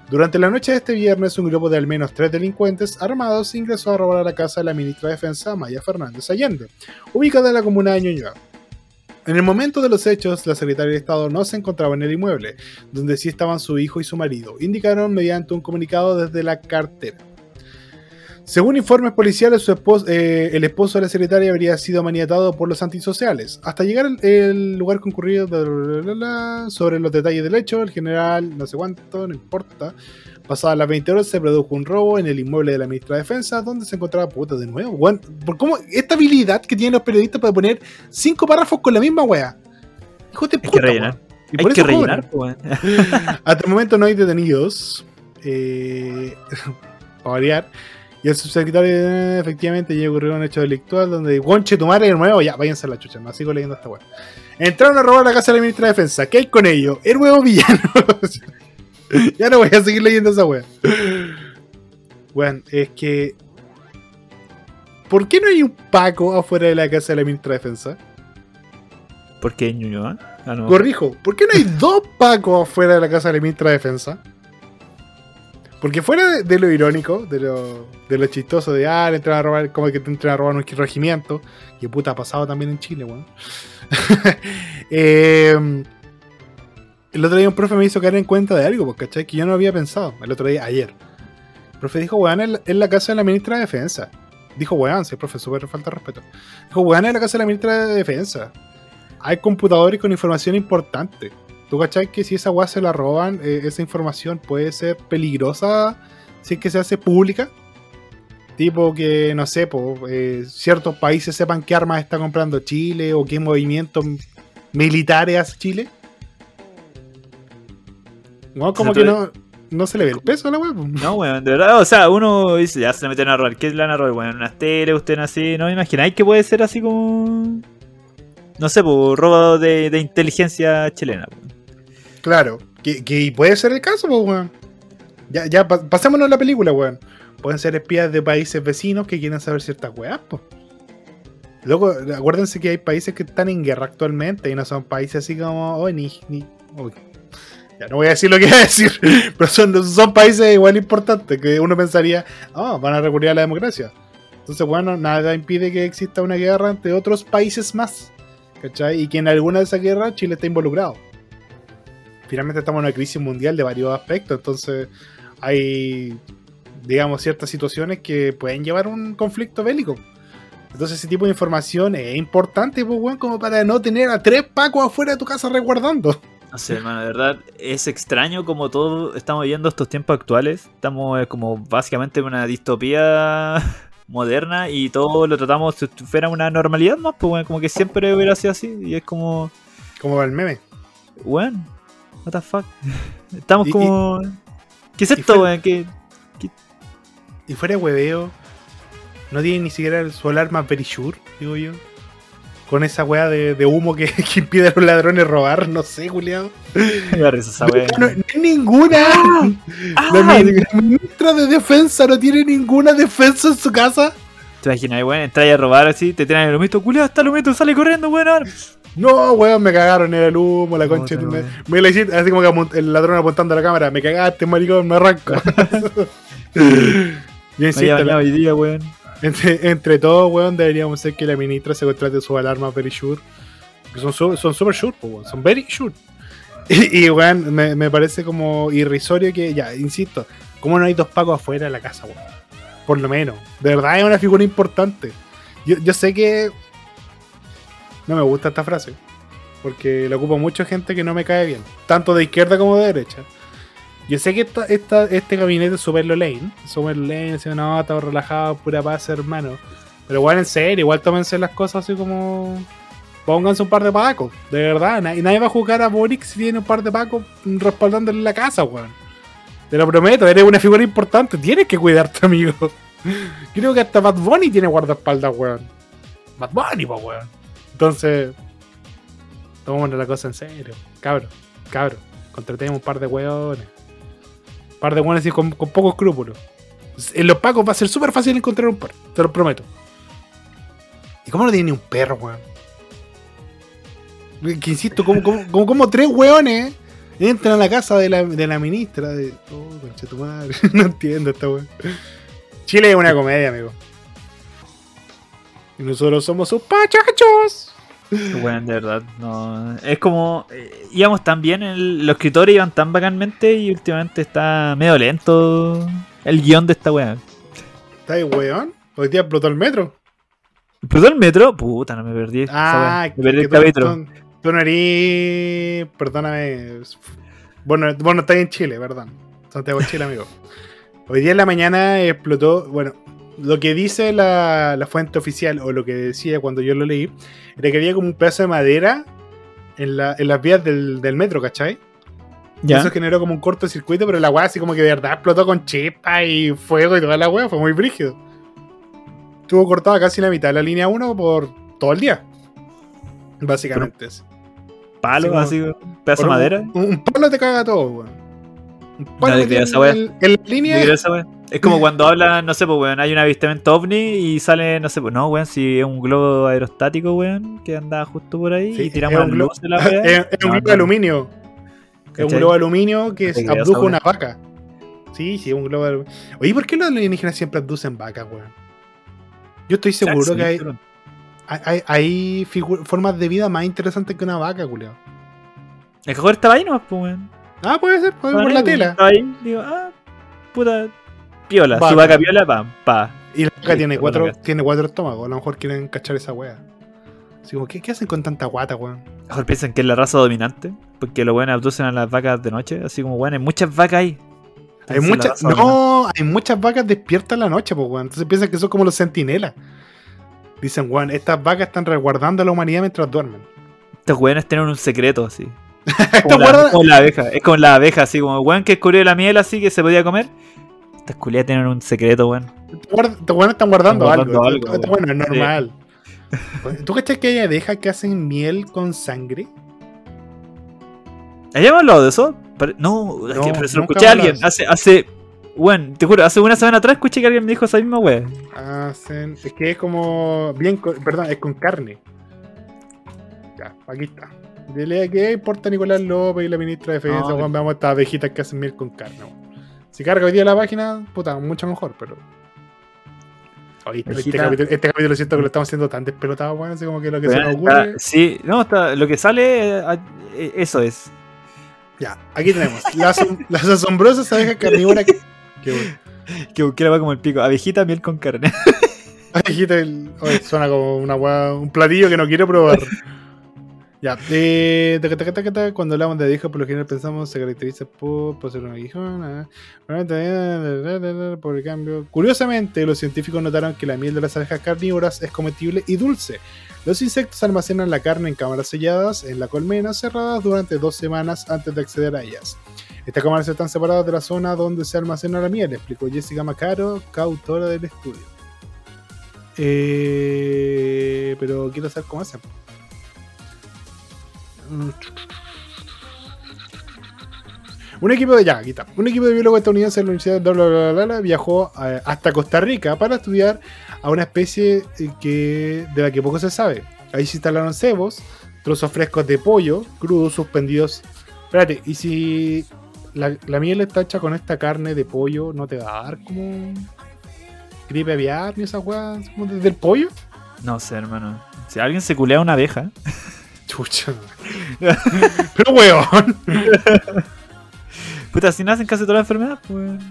Durante la noche de este viernes, un grupo de al menos tres delincuentes armados ingresó a robar a la casa de la ministra de Defensa, Maya Fernández Allende, ubicada en la comuna de Ñuñoa. En el momento de los hechos, la secretaria de Estado no se encontraba en el inmueble, donde sí estaban su hijo y su marido, indicaron mediante un comunicado desde la cartera. Según informes policiales, eh, el esposo de la secretaria habría sido maniatado por los antisociales. Hasta llegar al el lugar concurrido bla, sobre los detalles del hecho, el general, no sé cuánto, no importa. Pasadas las 20 horas se produjo un robo en el inmueble de la ministra de Defensa, donde se encontraba puta de nuevo. Weón, ¿por cómo esta habilidad que tienen los periodistas para poner cinco párrafos con la misma wea? Hijo de Hay puta, que rellenar. Y Hay por que rellenar, pues, weón. Hasta el momento no hay detenidos. Eh, para variar. Y el subsecretario, eh, efectivamente, ya ocurrió un hecho delictual donde, Gonche, tu madre de nuevo, ya, váyanse a la chucha, no sigo leyendo esta weá. Entraron a robar la casa de la ministra de Defensa. ¿Qué hay con ello? El huevo villano. ya no voy a seguir leyendo esa weá. Weón, es que. ¿Por qué no hay un Paco afuera de la casa de la ministra de Defensa? ¿Por qué Ñuñoa? Ah, no. Corrijo, ¿por qué no hay dos Pacos afuera de la casa de la ministra de Defensa? Porque fuera de, de lo irónico, de lo, de lo chistoso de, ah, le entran a robar, como que te entran a robar un regimiento, que puta ha pasado también en Chile, weón. Eh, el otro día un profe me hizo caer en cuenta de algo, porque ¿cachai? Que yo no había pensado, el otro día, ayer. El profe dijo, weón, en la, casa de la ministra de Defensa. Dijo, weón, sí, profe, súper falta de respeto. Dijo, weón, en la casa de la ministra de Defensa. Hay computadores con información importante. ¿Tú cachai que si esa weá se la roban, eh, esa información puede ser peligrosa si es que se hace pública? Tipo que, no sé, eh, ciertos países sepan qué armas está comprando Chile o qué movimientos militares hace Chile. No, como que no, no se le ve el peso a la po. No, weón, de verdad, o sea, uno dice, ya se le meten a robar. ¿Qué le van a robar? Bueno, unas teles, usted así, ¿no? ¿Imagináis que puede ser así como. No sé, pues, robo de, de inteligencia chilena? po. Claro, que, que puede ser el caso, pues, weón. Ya, ya, pa- pasémonos la película, weón. Pueden ser espías de países vecinos que quieren saber ciertas weas, pues. Luego, acuérdense que hay países que están en guerra actualmente y no son países así como, oh, ni, ni. Ya no voy a decir lo que iba a decir, pero son, países igual importantes que uno pensaría, oh, van a recurrir a la democracia. Entonces, bueno, nada impide que exista una guerra entre otros países más, ¿cachai? Y que en alguna de esas guerras Chile está involucrado finalmente estamos en una crisis mundial de varios aspectos, entonces hay, digamos, ciertas situaciones que pueden llevar a un conflicto bélico. Entonces ese tipo de información es importante, pues, weón, como para no tener a tres pacos afuera de tu casa resguardando. No sé, hermano, de verdad es extraño como todo estamos viendo estos tiempos actuales. Estamos eh, como básicamente en una distopía moderna y todo lo tratamos si fuera una normalidad más, pues bueno, como que siempre hubiera sido así y es como, Como el meme. weón, what the fuck. Estamos Y- como... ¿Qué es esto, weón? ¿Qué, Y fuera de hueveo, no tiene ni siquiera su alarma Perisure, digo yo. Con esa weá de, de humo que, que impide a los ladrones robar, no sé, Julián. me risa esa weón. No, no hay ninguna. Ah, la mi- ministra de defensa no tiene ninguna defensa en su casa. ¿Te imaginas, weón? Entras a robar así, te tiran el humito, culiao, está el humito, sale corriendo, weón. No, weón, me cagaron, era el humo, la concha. Me, me la hiciste así como que el ladrón apuntando a la cámara. Me cagaste, maricón, me arranco. Bañado la- hoy día, weón. Entre, entre todos, weón, deberíamos hacer que la ministra se contrate su alarma very sure. Son, son super sure, weón, son very sure. Y, y, weón, me, me parece como irrisorio que, ya, insisto, ¿cómo no hay dos pacos afuera de la casa, weón? Por lo menos. De verdad es una figura importante. Yo, yo sé que no me gusta esta frase. Porque la ocupa mucha gente que no me cae bien. Tanto de izquierda como de derecha. Yo sé que esta, esta- este gabinete es super lo lane. Super lane, así, no, estaba relajado, pura paz, hermano. Pero igual en serio, igual tómense las cosas así como. Pónganse un par de pacos, de verdad. Nadie, nadie va a jugar a Boric si tiene un par de pacos respaldándole la casa, weón. Te lo prometo, eres una figura importante. Tienes que cuidarte, amigo. Creo que hasta Bad Bunny tiene guardaespaldas, weón. Bad Bunny, pues, weón. Entonces, tomémonos la cosa en serio. Cabro, cabro. Contratemos un par de weones. Par de weones así con, con pocos escrúpulos. En los pacos va a ser súper fácil encontrar un par, te lo prometo. ¿Y cómo no tiene ni un perro, weón? Que insisto, como, como, como, como tres weones entran a la casa de la, de la ministra. De, oh, concha tu madre. no entiendo esta weón. Chile es una comedia, amigo. Y nosotros somos sus pachachos. Weón, de verdad, no. Es como. eh, íbamos tan bien, el- los escritores iban tan bacanmente y últimamente está medio lento el guion de esta weá. ¿Está ahí, weón? Hoy día explotó el metro. ¿Explotó el metro? Puta, no me perdí. Ah, me perdí el capítulo. Tú, tú no eres. Perdóname. Bueno, vos no estás en Chile, perdón. Santiago Chile, amigo. Hoy día en la mañana explotó. Bueno, lo que dice la, la fuente oficial, o lo que decía cuando yo lo leí, era que había como un pedazo de madera en, la- en las vías del, del metro, ¿cachai? Y eso generó como un cortocircuito, pero la weá así como que de verdad explotó con chispa y fuego y toda la weá, fue muy brígido. Estuvo cortada casi la mitad de la línea 1 por todo el día. Básicamente. Palo, Así así, pedazo de madera. Un, un palo te caga todo, weón. Un palo No te en, en la ¿Tú línea. Es como cuando hablan, no sé, pues, weón, hay un avistamiento ovni y sale, no sé, pues, no, weón, si es un globo aerostático, weón, que anda justo por ahí Sí, y tiramos es un globo- de la weá. es, es un globo de aluminio. Es un ¿Cachai? globo de aluminio que creas abdujo una vaca. Sí, sí, es un globo de aluminio. Oye, ¿por qué los alienígenas siempre abducen vacas, weón? Yo estoy seguro que hay, hay, hay figu- formas de vida más interesantes que una vaca, culiao. El que estaba ahí nomás, pues, weón. Ah, puede ser, puede ser por la ahí, tela. Estaba ahí, digo, ah, puta, piola, Vaca. su vaca piola, pam, pa. Y la vaca tiene cuatro, la tiene cuatro estómagos. A lo mejor quieren cachar esa wea. Así como, ¿qué, qué hacen con tanta guata, weón? Mejor piensan que es la raza dominante, porque los buenos abducen a las vacas de noche, así como, weón, hay muchas vacas ahí. Hay muchas, dominante. no, hay muchas vacas despiertas en la noche, pues, weón. Entonces piensan que son como los centinelas. Dicen, weón, estas vacas están resguardando a la humanidad mientras duermen. Estos weones tienen un secreto, así. Como la, como la abeja, es como la abeja, así como weón que descubrió la miel así que se podía comer. Estas culiadas tienen un secreto, weón. weones están guardando Están algo. guardando bueno, es normal. ¿Tú cachas que hay abejas que hacen miel con sangre? ¿Hayamos hablado de eso? No, es No, que pero se lo escuché a alguien. Hace, hace, weón, te juro, hace una semana atrás escuché que alguien me dijo esa misma weá. Hacen. Es que es como. Bien, perdón, es con carne. Ya, aquí está. Dile que importa Nicolás López y la ministra de Defensa, No, weón, veamos estas abejitas que hacen miel con carne, weón. Si carga hoy día la página, puta, mucho mejor, pero. Oye, este, capítulo, este capítulo siento que lo estamos haciendo tan despelotado, weón, así como que lo que se nos está- ocurre. sí, no, está, lo que sale, eh, eh, eso es. Ya, aquí tenemos. Las, las asombrosas abejas carnívoras que. que bueno. Que la weá como el pico. Abejita, miel con carne. Abejita, el- oye, suena como una un platillo que no quiero probar. Ya, eh, cuando hablamos de abejas, por lo general pensamos se caracteriza por, ser un aguijón, ah, probablemente, por el cambio. Curiosamente, los científicos notaron que la miel de las abejas carnívoras es comestible y dulce. Los insectos almacenan la carne en cámaras selladas en la colmena cerradas durante dos semanas antes de acceder a ellas. Estas cámaras están separadas de la zona donde se almacena la miel, explicó Jessica Macaro, coautora del estudio. Eh, pero quiero saber cómo hacen. Un equipo de ya, está. Un equipo de biólogos estadounidenses de la Universidad de bla, viajó eh, hasta Costa Rica para estudiar a una especie eh, que, de la que poco se sabe. Ahí se instalaron cebos, trozos frescos de pollo, crudos, suspendidos. Espérate, ¿y si la, miel está hecha con esta carne de pollo, no te va a dar como gripe aviar ni esas weas desde el pollo? No sé, hermano. Si alguien se culea una abeja, Chucha. Pero weón. puta, si nacen casi todas las enfermedades, pues.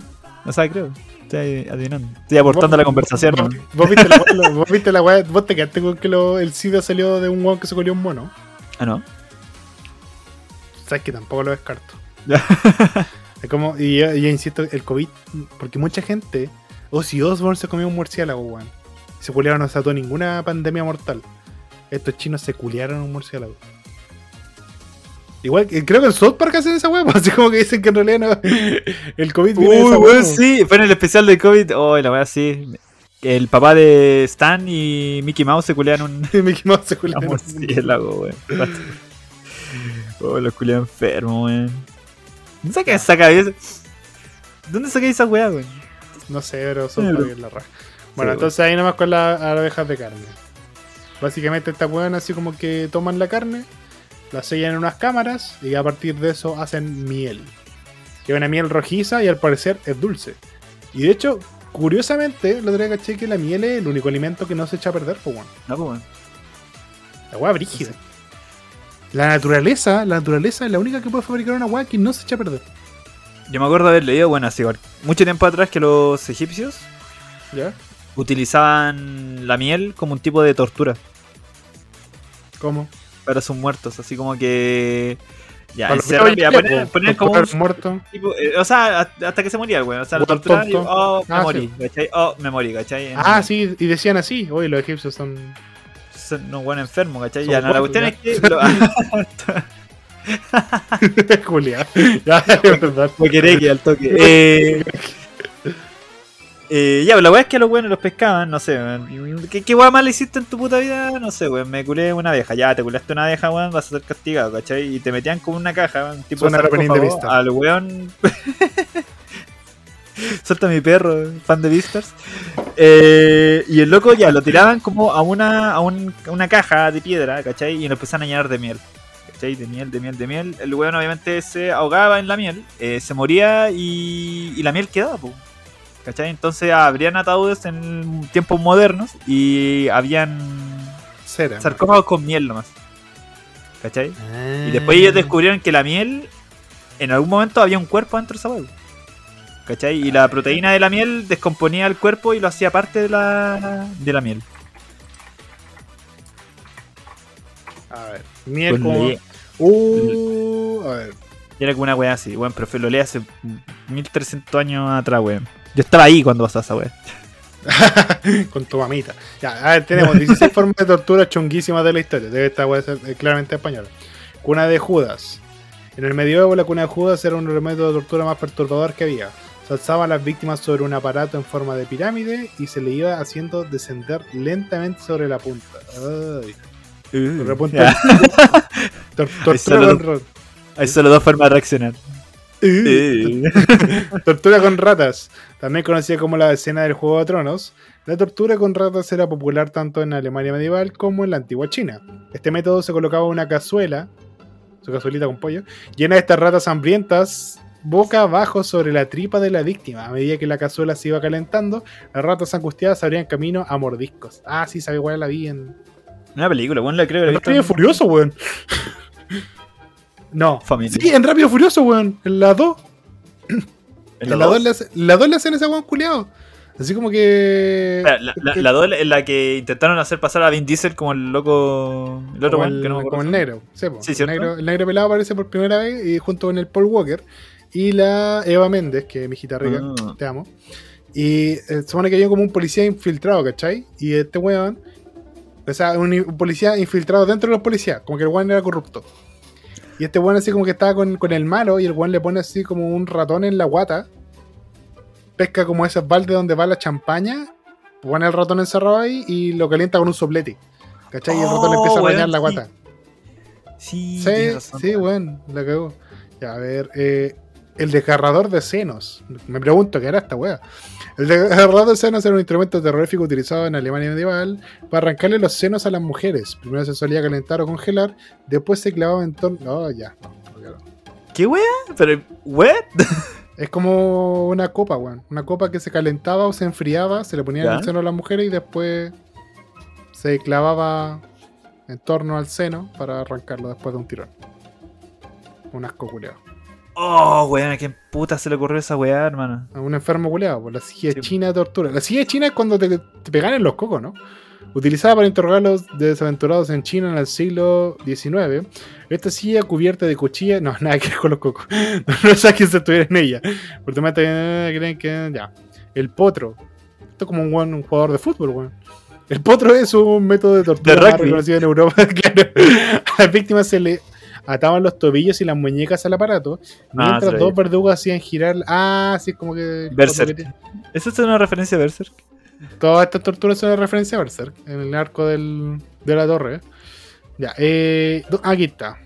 O sea, creo. Estoy adivinando. Estoy aportando a la conversación. Vos, ¿no? vos viste la wea, vos viste la wea, vos te quedaste con que lo- el SIDA salió de un weón que se colió un mono. Ah, no. Sabes que tampoco lo descarto. Es como, y yo, yo insisto, el COVID, porque mucha gente, Ozzy Osbourne se comió un murciélago, weón. Se culiaron, no se ató ninguna pandemia mortal. Estos chinos se culiaron un murciélago. Igual, que- creo que en South Park hacen esa pues, así como que dicen que en realidad no, el COVID viene de Uy, esa weón, weá, sí. Fue en el especial de COVID. Oh, la weá, sí. El papá de Stan y Mickey Mouse se culean un. Mickey Mouse se un culiaron. murciélago, weón. Oh, los culean enfermos, weón. ¿Dónde saca esa cabeza? ¿Dónde saca esa weá, weón? No sé, pero South Park es la raja. Bueno, Sí, entonces ahí nomás con las abejas de carne. Básicamente estas weón así como que toman la carne, la sellan en unas cámaras y a partir de eso hacen miel. Que es una miel rojiza y al parecer es dulce. Y de hecho, curiosamente, lo otro día caché que la miel es el único alimento que no se echa a perder, pues bueno. No, pues, weón. La weá brígida. La naturaleza, la naturaleza es la única que puede fabricar una weá que no se echa a perder. Yo me acuerdo haber leído, bueno, así, igual, mucho tiempo atrás que los egipcios ¿Ya? utilizaban la miel como un tipo de tortura ¿Cómo? para sus muertos, así como que ya meados ya, poner, po, poner como un muertos. tipo, eh, o sea, hasta que se moría el weón, o sea, lo Weón torturaban y oh, me Ah, morí, ¿cachai? Oh, me morí, ¿cachai? Ah, sí, y decían así. Oye, los egipcios son. Son unos buenos enfermos, ¿cachai? Son Ya, no, la cuestión es que lo- Julia. Ya, perdón. Huequereque al toque. Eh, eh, ya, pero la weá es que a los buenos los pescaban, no sé, weón. ¿Qué, qué weá mal hiciste en tu puta vida? No sé, weón. Me culé una vieja. Ya, te culaste una vieja, weón, vas a ser castigado, ¿cachai? Y te metían como una caja, weón. Tipo Suena de vista. Al weón. Suelta mi perro, fan de Vistas. Eh, y el loco ya lo tiraban como a una, a, un- a una caja de piedra, ¿cachai? Y lo empezaban a llenar de miel. ¿Cachai? De miel, de miel, de miel. El weón obviamente se ahogaba en la miel, eh, se moría y, y la miel quedaba, po. ¿Cachai? Entonces abrían ataúdes en tiempos modernos y habían Cera. sarcófagos con miel nomás. ¿Cachai? Ah. Y después ellos descubrieron que la miel, en algún momento había un cuerpo dentro de esa huevo. ¿Cachai? Y la proteína de la miel descomponía el cuerpo y lo hacía parte de la, de la miel. A ver. Miel Con como. Uh, a ver. era como una wea así, weón, pero lo leí hace 1300 años atrás, weón. Yo estaba ahí cuando pasó esa wea. con tu mamita. Ya, a ver, tenemos 16 formas de tortura chunguísimas de la historia. Debe estar puede ser eh, claramente española. Cuna de Judas. En el medioevo, la cuna de Judas era un método de tortura más perturbador que había. Se alzaba a las víctimas sobre un aparato en forma de pirámide y se le iba haciendo descender lentamente sobre la punta. Ay. Sobre la punta. Ya, Tor- tortura solo- con ro- Hay solo dos formas de reaccionar. Tortura con ratas, también conocida como la escena del Juego de Tronos. La tortura con ratas era popular tanto en Alemania medieval como en la antigua China. Este método se colocaba una cazuela, su cazuelita con pollo, llena de estas ratas hambrientas boca abajo sobre la tripa de la víctima. A medida que la cazuela se iba calentando, las ratas angustiadas abrían camino a mordiscos. Ah, sí, sabe igual la vi en... Una película, weón, la creo que la he En visto Rápido y en- Furioso, weón. No. Familia. Sí, en Rápido Furioso, weón. En la 2. ¿En la la dos? 2 le hace- la 2 le hacen ese weón culiado. Así como que. La, la, en la que intentaron hacer pasar a Vin Diesel como el loco. El otro como, weón, el, que no me acuerdo como el negro. Sí. Sí, el, negro el negro pelado aparece por primera vez y junto con el Paul Walker. Y la Eva Méndez, que es mi hijita rica, Ah. te amo. Y eh, se supone que había como un policía infiltrado, ¿cachai? Y este weón. O sea, un, un policía infiltrado dentro de los policías. Como que el weón era corrupto. Y este weón así como que estaba con, con el malo y el weón le pone así como un ratón en la guata. Pesca como esos baldes donde va la champaña. Pone el ratón encerrado ahí y lo calienta con un soplete. ¿Cachai? y el ratón le Oh, empieza a rayar la guata. Sí, Sí, sí, weón, la cagó. Ya, a ver, eh, el desgarrador de senos. Me pregunto qué era esta wea. El desgarrador de senos era un instrumento terrorífico utilizado en Alemania medieval para arrancarle los senos a las mujeres. Primero se solía calentar o congelar, después se clavaba en torno. Oh, ya, no, no, ya. ¿Qué wea? Pero, ¿what? Es como una copa, weón. Una copa que se calentaba o se enfriaba, se le ponía en el seno a las mujeres y después se clavaba en torno al seno para arrancarlo después de un tirón. Un asco culeado. Oh, weón, ¿a quién puta se le ocurrió esa weá, hermano? A un enfermo culeado, por la silla Sí. china de tortura. La silla china es cuando te, te pegan en los cocos, ¿no? Utilizada para interrogar a los desaventurados en China en el siglo XIX. Esta silla cubierta de cuchillas. No, nada que ver con los cocos. No, no sé quién se estuviera en ella. Por tema de- creen que. Ya. El potro. Esto es como un, un jugador de fútbol, weón. El potro es un método de tortura más reconocido en Europa. claro. A las víctimas se le ataban los tobillos y las muñecas al aparato. Mientras se lo dos verdugos hacían girar. Ah, sí, como que. Berserk. ¿Eso es una referencia a Berserk? Todas estas torturas son una referencia a Berserk, en el arco del, de la torre. Ya, eh, aquí está.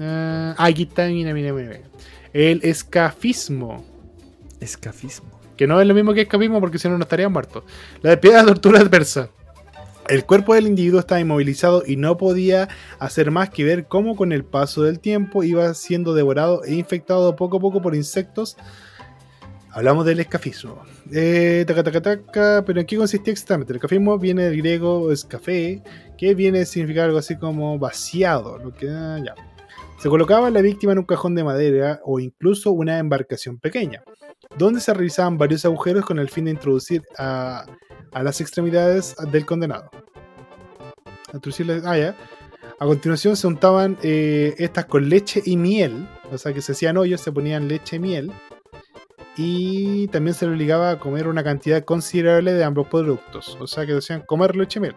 Ah, aquí está, mira, mira, mira. mira. El escafismo. Escafismo. Que no es lo mismo que escapismo porque si no, no estarían muertos. La despedida de tortura adversa. El cuerpo del individuo estaba inmovilizado y no podía hacer más que ver cómo con el paso del tiempo iba siendo devorado e infectado poco a poco por insectos. Hablamos del escafismo. Eh, taca, taca, taca, pero ¿en qué consistía exactamente? El escafismo viene del griego escafé, que viene a significar algo así como vaciado. Lo que, ah, ya. Se colocaba a la víctima en un cajón de madera o incluso una embarcación pequeña donde se realizaban varios agujeros con el fin de introducir a, a las extremidades del condenado. Ah, ya. A continuación se untaban eh, estas con leche y miel, o sea que se hacían hoyos, se ponían leche y miel, y también se le obligaba a comer una cantidad considerable de ambos productos, o sea que decían comer leche y miel.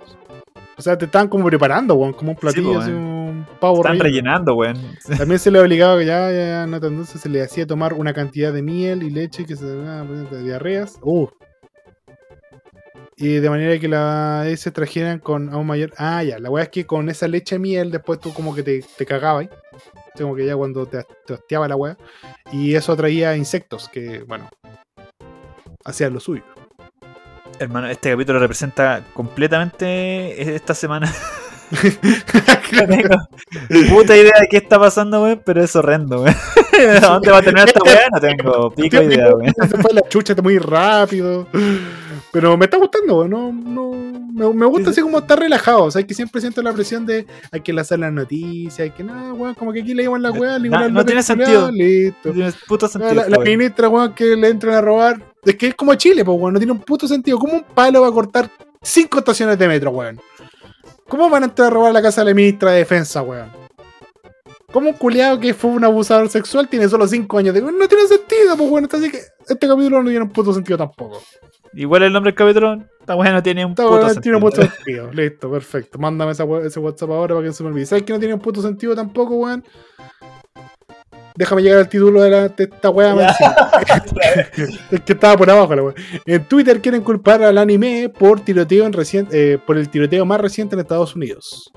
O sea, te estaban como preparando, como un platillo, po, así eh. un- Están rellenando, weón. También se le obligaba que ya, ya, ya, no dulce, se le hacía tomar una cantidad de miel y leche que se daba de diarreas. Uh. Y de manera que la se trajeran con aún mayor. Ah, ya, la weá es que con esa leche de miel después tú como que te, te cagabas. Como que ya cuando te, te hosteaba la weá. Y eso atraía insectos que, bueno, hacían lo suyo. Hermano, este capítulo representa completamente esta semana. No tengo puta idea de qué está pasando, weón, pero es horrendo, weón. ¿A dónde va a terminar esta weá? No tengo pico idea, weón. Se fue la chucha muy rápido. Pero me está gustando, weón. No, no, me, gusta así como estar relajado. O sea, que siempre siento la presión de hay que lanzar las noticias, hay que nada, weón. Como que aquí le llevan la weá, no tiene sentido. Listo. No tiene puto sentido. la, la ministra, weón, que le entran a robar. Es que es como Chile, pues, weón. No tiene un puto sentido. ¿Cómo un palo va a cortar cinco estaciones de metro, weón? ¿Cómo van a entrar a robar la casa de la ministra de Defensa, weón? ¿Cómo un culiado que fue un abusador sexual tiene solo 5 años de... No tiene sentido, pues bueno, así que este capítulo no tiene un puto sentido tampoco. Igual el nombre del capítulo, esta weá no tiene un puto sentido. tiene un puto sentido. Listo, perfecto. Mándame esa ese WhatsApp ahora para que no se me olvide. ¿Sabes que no tiene un puto sentido tampoco, weón? Déjame llegar al título de, la, de esta weá. Es que estaba por abajo la weá. En Twitter quieren culpar al anime por tiroteo en recien- eh, por el tiroteo más reciente en Estados Unidos.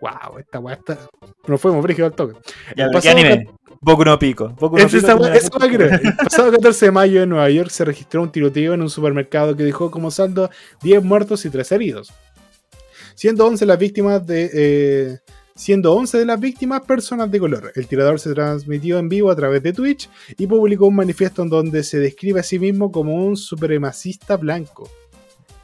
Wow, esta weá está. Nos fuimos brígido al toque. Ya, ¿qué anime? Boku no Pico. Boku no Es Pico esa esa. El pasado 14 de mayo en Nueva York se registró un tiroteo en un supermercado que dejó como saldo 10 muertos y 3 heridos. Siendo 11 las víctimas de. eh, siendo 11 de las víctimas personas de color. El tirador se transmitió en vivo a través de Twitch y publicó un manifiesto en donde se describe a sí mismo como un supremacista blanco.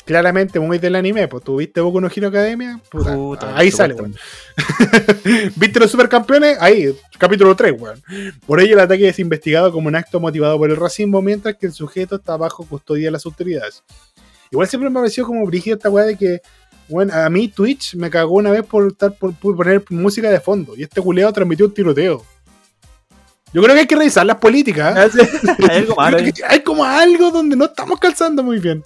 Claramente muy del anime, pues tú viste Boku no Hero Academia, Puta, Puta, ahí sale, weón. ¿Viste los supercampeones? Ahí, capítulo 3, weón. Por ello, el ataque es investigado como un acto motivado por el racismo, mientras que el sujeto está bajo custodia de las autoridades. Igual siempre me pareció como brígido esta weá de que, bueno, a mí Twitch me cagó una vez por, estar, por, por poner música de fondo, y este culeado transmitió un tiroteo. Yo creo que hay que revisar las políticas. ¿eh? Hay algo malo Creo ahí. que hay como algo donde no estamos calzando muy bien.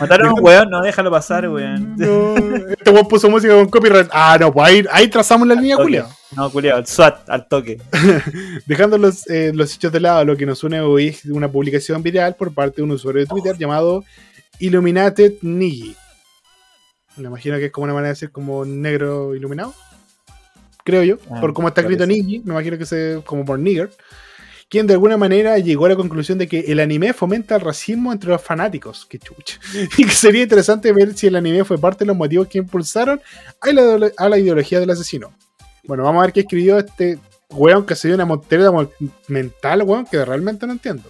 Mataron a un weón, no, déjalo pasar, weón. No, este weón puso música con copyright. Ah, no, pues ahí, ahí trazamos la línea, Ok. culiao. No, culiado, el SWAT al toque. Dejando los, eh, los hechos de lado, lo que nos une hoy es una publicación viral por parte de un usuario de Twitter llamado Illuminated Nigi. Me imagino que es como una manera de decir como negro iluminado. Creo yo. Ah, por cómo está escrito. Nigi, me imagino que es como por nigger. Quien de alguna manera llegó a la conclusión de que el anime fomenta el racismo entre los fanáticos. Qué chucha. Y que sería interesante ver si el anime fue parte de los motivos que impulsaron a la, a la ideología del asesino. Bueno, vamos a ver qué escribió este weón que se dio una monterera mo- mental, weón, que realmente no entiendo.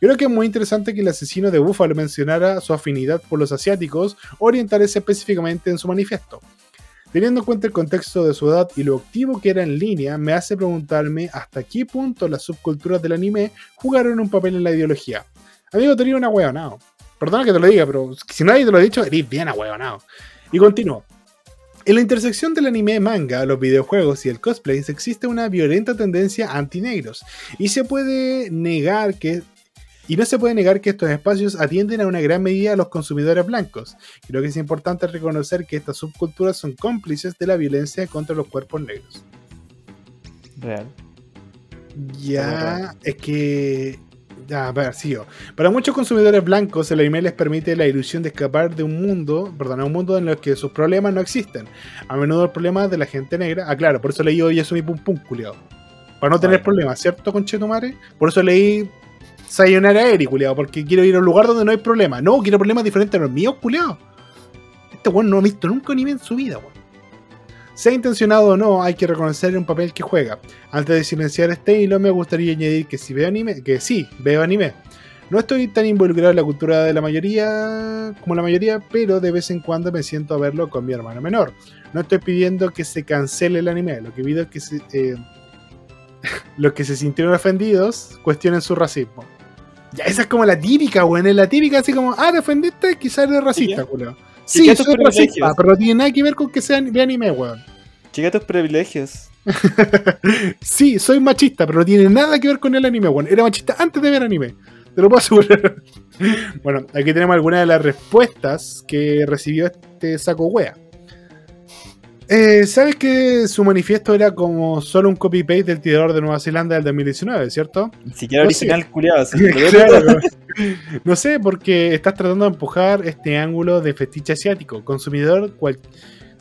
Creo que es muy interesante que el asesino de Buffalo mencionara su afinidad por los asiáticos, orientarse específicamente en su manifiesto. Teniendo en cuenta el contexto de su edad y lo activo que era en línea, me hace preguntarme hasta qué punto las subculturas del anime jugaron un papel en la ideología. Amigo, te digo una huevonao. Perdona que te lo diga, pero si nadie te lo ha dicho, eres bien ahueonado. Y continúo. En la intersección del anime, manga, los videojuegos y el cosplay existe una violenta tendencia anti-negros. Y se puede negar que. Y no se puede negar que estos espacios atienden a una gran medida a los consumidores blancos. Creo que es importante reconocer que estas subculturas son cómplices de la violencia contra los cuerpos negros. Real. Ya, es que. Ya, a ver, sigo. Para muchos consumidores blancos, el anime les permite la ilusión de escapar de un mundo, perdón, a un mundo en el que sus problemas no existen. A menudo el problema de la gente negra. Ah, claro, por eso leí hoy eso mi pum pum, culiao. Para no tener problemas, ¿cierto, conchetumare? Por eso leí Sayonara Eri, culiao, porque quiero ir a un lugar donde no hay problema. No, quiero problemas diferentes a los míos, culiao. Este weón no ha visto nunca anime en su vida, weón. Sea intencionado o no, hay que reconocer un papel que juega. Antes de silenciar este hilo, me gustaría añadir que si veo anime, que sí, veo anime. No estoy tan involucrado en la cultura de la mayoría como la mayoría, pero de vez en cuando me siento a verlo con mi hermano menor. No estoy pidiendo que se cancele el anime, lo que pido es que se, eh, los que se sintieron ofendidos cuestionen su racismo. Ya, esa es como la típica, weón. Es la típica, así como, ah, te ofendiste, quizás eres racista, ¿Y culo. ¿Y Sí, soy racista, pero no tiene nada que ver con que sea vea anime, weón. Chica tus privilegios. Sí, soy machista, pero no tiene nada que ver con el anime, weón. Era machista antes de ver anime. Te lo puedo asegurar. Bueno, aquí tenemos algunas de las respuestas que recibió este saco wea. Eh, ¿Sabes que su manifiesto era como solo un copy-paste del tirador de Nueva Zelanda del 2019, ¿cierto? Ni siquiera No original, culiado. Claro. No sé, porque estás tratando de empujar este ángulo de fetiche asiático. Consumidor, cual-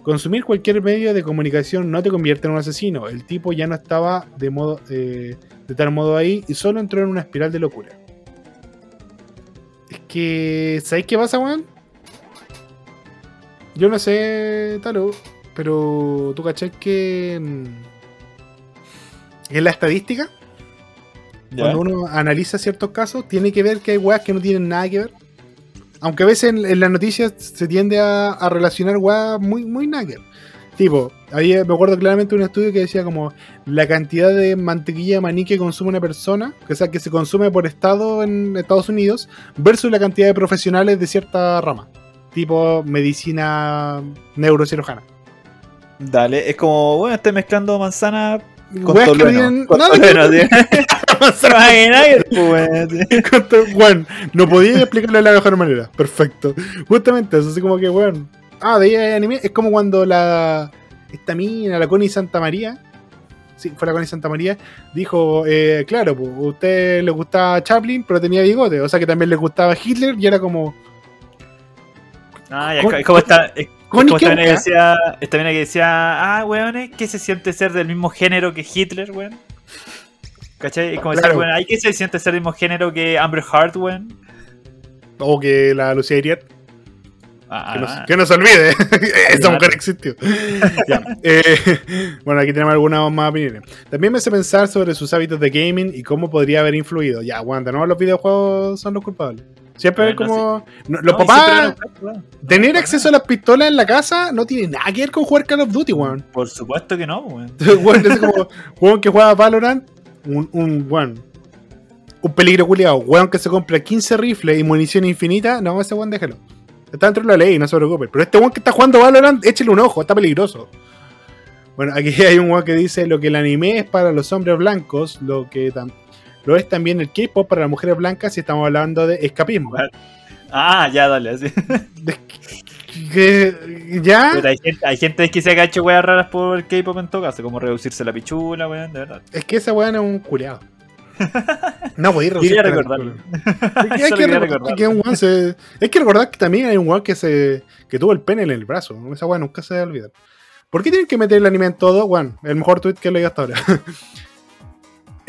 consumir cualquier medio de comunicación no te convierte en un asesino. El tipo ya no estaba de modo eh, de tal modo ahí y solo entró en una espiral de locura. Es que, ¿sabéis qué pasa, weón? Yo no sé, Talo, pero tú cachai que mm, en la estadística cuando uno analiza ciertos casos, tiene que ver que hay weas que no tienen nada que ver. Aunque a veces en, en las noticias se tiende a, a relacionar weas muy, muy nada que ver. Tipo, había, me acuerdo claramente de un estudio que decía como la cantidad de mantequilla de maní que consume una persona, que, o sea, que se consume por estado en Estados Unidos, versus la cantidad de profesionales de cierta rama. Tipo medicina neurocirujana. Dale, es como, bueno, estoy mezclando manzana con tolueno. Con tolueno. Imagina, pues, no podía explicarlo de la mejor manera. Perfecto. Justamente eso, así como que, weón. Ah, de anime. Es como cuando la. Esta mina, la Connie Santa María. Sí, fue la Connie Santa María. Dijo, eh, claro, pues, a usted le gustaba Chaplin, pero tenía bigote. O sea que también le gustaba Hitler y era como. Ah, ya, Con- es como esta, es Connie, como ¿qué esta mina que decía, esta mina que decía, ah, weón, ¿qué se siente ser del mismo género que Hitler, weón? ¿Cachai? Es como decir, Claro. weón, ¿hay qué se siente ser del mismo género que Amber Heart, weón? O que la Lucía Iriet. Ah, Que, no, que no se olvide. Esa mujer existió. Eh, bueno, aquí tenemos algunas más opiniones. También me hace pensar sobre sus hábitos de gaming y cómo podría haber influido. Ya, aguanta, ¿no? Los videojuegos son los culpables. Siempre como. no, los papás. Tener acceso a las pistolas en la casa no tiene nada que ver con jugar Call of Duty, weón. Por supuesto que no, weón. Weón, es como weón que juega Valorant, un, un weón. Un peligro culiado. Weón que se compra 15 rifles y munición infinita. No, ese weón déjalo. Está dentro de la ley, no se preocupe. Pero este weón que está jugando Valorant, échale un ojo, está peligroso. Bueno, aquí hay un weón que dice lo que el anime es para los hombres blancos, lo que tam- lo es también el K-pop para las mujeres blancas si estamos hablando de escapismo. Ah, ya, dale, así. ¿Ya? Hay, gente, hay gente que se ha hecho weas raras por el K-pop en todo caso, como reducirse la pichula, weón, de verdad. Es que ese weón es un culiado. No Quería reducir recordarlo. Hay que, hay recordar que un weón se- hay que recordar que también hay un weón que se que tuvo el pene en el brazo. Esa weón nunca se a olvidar. ¿Por qué tienen que meter el anime en todo? Weón, el mejor tweet que he leído hasta ahora.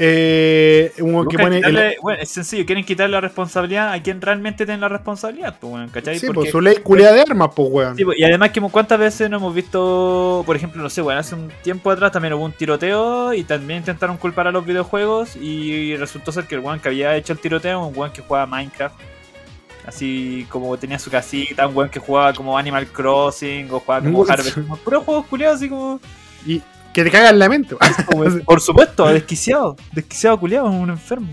eh, un que el- bueno, es sencillo, quieren quitar la responsabilidad a quien realmente tiene la responsabilidad, pues, sí, Porque- pues, su ley culiada de armas, pues weón. Sí, pues, y además que cuántas veces no hemos visto, por ejemplo, no sé, bueno, hace un tiempo atrás también hubo un tiroteo y también intentaron culpar a los videojuegos y resultó ser que el weón que había hecho el tiroteo, un weón que jugaba Minecraft, así como tenía su casita, un weón que jugaba como Animal Crossing o jugaba como? Harvest, como puros juegos culiados así como... Y que te cagan la mente. weón. Por supuesto, desquiciado, desquiciado culiado, un enfermo.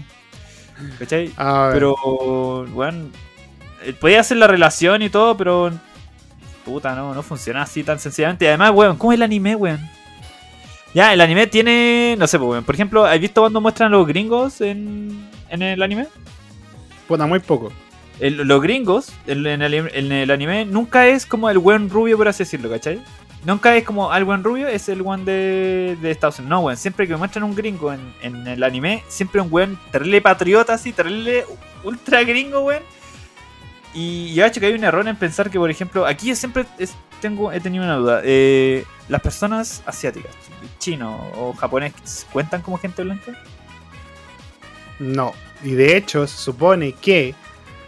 ¿Cachai? Pero, weón, eh, podía hacer la relación y todo, pero. Puta, no, no funciona así tan sencillamente. Y además, weón, ¿cómo es el anime, weón? Ya, el anime tiene. No sé, pues, weón. Por ejemplo, ¿has visto cuando muestran a los gringos en, en el anime? Puta, muy poco. El- los gringos en, en el, en el anime nunca es como el weón rubio, por así decirlo, ¿cachai? Nunca es como al rubio, es el weón de, de Estados Unidos. No, weón, siempre que muestran un gringo en, en el anime, siempre un weón terrible patriota, así, terrible ultra gringo, weón. Y yo hecho que hay un error en pensar que, por ejemplo, aquí yo siempre es- tengo, he tenido una duda. Eh, las personas asiáticas, chino o japonés, ¿cuentan como gente blanca? No. Y de hecho, se supone que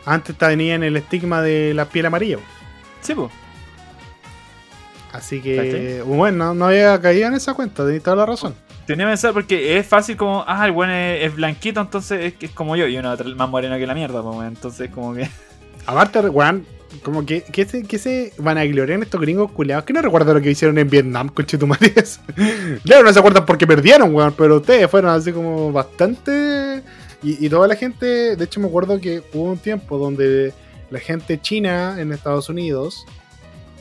antes tenían el estigma de la piel amarilla. Sí, pues. Así que, bueno, no, no había caído en esa cuenta, tenéis toda la razón. Tenía que pensar porque es fácil como, ah, el buen es, es blanquito, entonces es, es como yo, y uno más moreno que la mierda, pues, entonces como que... Aparte, weón, como que, que, se, que se van a gloriar estos gringos culeados que no recuerdo lo que hicieron en Vietnam con Chetumares. claro, no se acuerdan porque perdieron, weón, pero ustedes fueron así como bastante. Y, y toda la gente, de hecho, me acuerdo que hubo un tiempo donde la gente china en Estados Unidos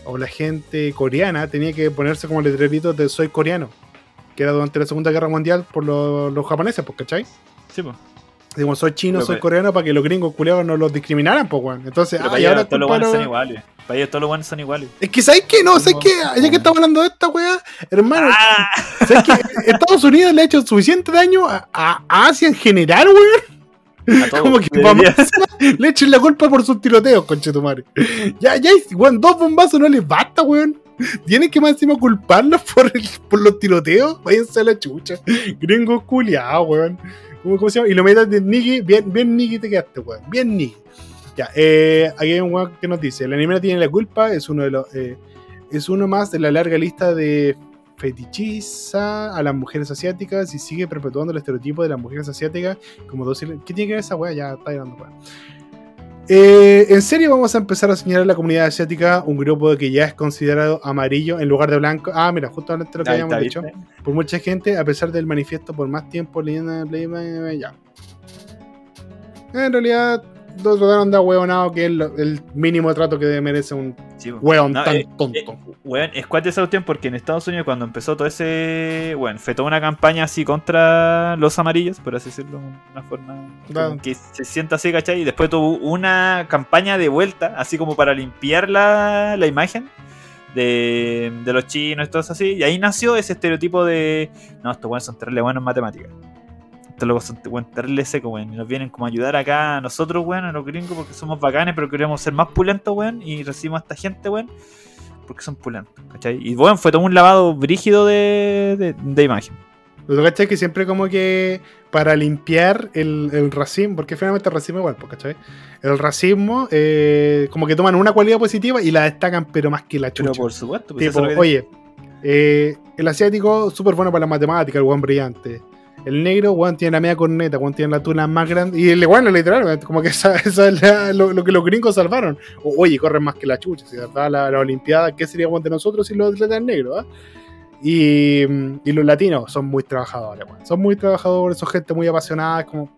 o la gente coreana tenía que ponerse como letreritos de soy coreano, que era durante la Segunda Guerra Mundial por los, los japoneses, pues, ¿cachai? Sí, pues. Digo, soy chino, Pero soy que- coreano para que los gringos culeados no los discriminaran, pues, weón. Entonces, Pero ah, para y allá ahora todos los buenos son iguales. Para ellos todos los buenos son iguales. Es que, ¿sabes qué? No, ¿sabes qué? Ya que estamos hablando de esta weá, hermano, ¡Ah! ¿sabes qué? Estados Unidos le ha hecho suficiente daño a, a- a Asia en general, weón. A todos. Como que le echen la culpa por sus tiroteos, conchetumare. Ya, ya, weón, dos bombazos no les basta, weón. Tienen que más encima culparlos por, el- por los tiroteos. Váyanse a la chucha. Gringos culiados, weón. ¿Cómo, cómo se llama? Y lo metas de Nicky. Bien, bien Nicky te quedaste, weón. Bien Nicky. Ya, eh, aquí hay un weón que nos dice: el anime no tiene la culpa, es uno de los. eh, es uno más de la larga lista de fetichiza a las mujeres asiáticas y sigue perpetuando el estereotipo de las mujeres asiáticas como dos. ¿Qué tiene que ver esa weá? Ya está dando weá. Eh, en serio, vamos a empezar a señalar a la comunidad asiática, un grupo que ya es considerado amarillo en lugar de blanco. Ah, mira, justamente lo que habíamos dicho. Por mucha gente, a pesar del manifiesto por más tiempo leyendo ya. En realidad, lo trataron de hueonado, que es lo- el mínimo trato que merece un Sí, po. hueón No, tan eh, tonto. Eh, weón, es cuate esa cuestión porque en Estados Unidos cuando empezó todo ese, bueno, fue toda una campaña así contra los amarillos, por así decirlo, una forma que se sienta así, ¿cachai? Y después tuvo una campaña de vuelta, así como para limpiar la, la imagen de, de los chinos y todo eso así, y ahí nació ese estereotipo de, no, estos buenos son terribles buenos en matemáticas. Estos locos son weón, terribles secos, weón. Y nos vienen como a ayudar acá a nosotros, weón, a los gringos, porque somos bacanes, pero queremos ser más pulentos, weón. Y recibimos a esta gente, weón, porque son pulentos, ¿cachai? Y bueno, fue todo un lavado brígido de, de, de imagen. Lo que cachai es que siempre como que para limpiar el, el racismo, porque finalmente el racismo igual, pues, ¿cachai? El racismo, eh, como que toman una cualidad positiva y la destacan, pero más que la Pero chucha. por supuesto, pues Tipo, oye, eh, el asiático, súper bueno para las matemáticas, el weón brillante. El negro, weón, tiene la media corneta, weón, tiene la tuna más grande. Y el weón, literal, como que esa, es lo, que los gringos salvaron. O, oye, corren más que la chucha. Si la, la Olimpiada, ¿qué sería weón de nosotros sin los atletas negros? ah? Y, y los latinos son muy trabajadores, weón. Son muy trabajadores, son gente muy apasionada, como.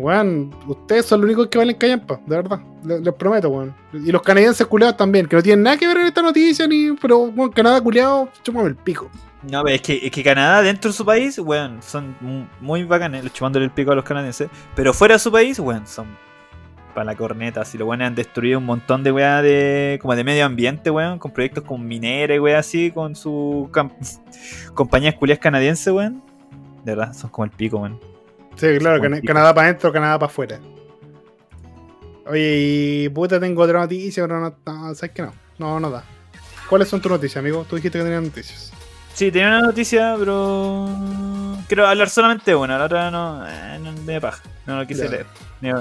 Weón, ustedes son los únicos que valen callampa, de verdad. Les, prometo, weón. Y los canadienses culeados también, que no tienen nada que ver en esta noticia, ni. Pero, weón, Canadá culeado, chúpame el pico. No, pero es que, es que Canadá dentro de su país, weón, son mu- muy bacanes, chupándole el pico a los canadienses. Pero fuera de su país, weón, son para la corneta. Si los weones han destruido un montón de weá de. como de medio ambiente, weón, con proyectos con minera y así, con sus compañías culias canadienses, weón. De verdad, son como el pico, weón. Sí, claro, pico. Canadá para adentro, Canadá para afuera. Oye, y puta, tengo otra noticia, pero no, no, ¿sabes qué no? No, no da. ¿Cuáles son tus noticias, amigo? Tú dijiste que tenías noticias. Sí, tenía una noticia, pero. Quiero hablar solamente de una, la otra no. eh, no me paja. No lo quise leer.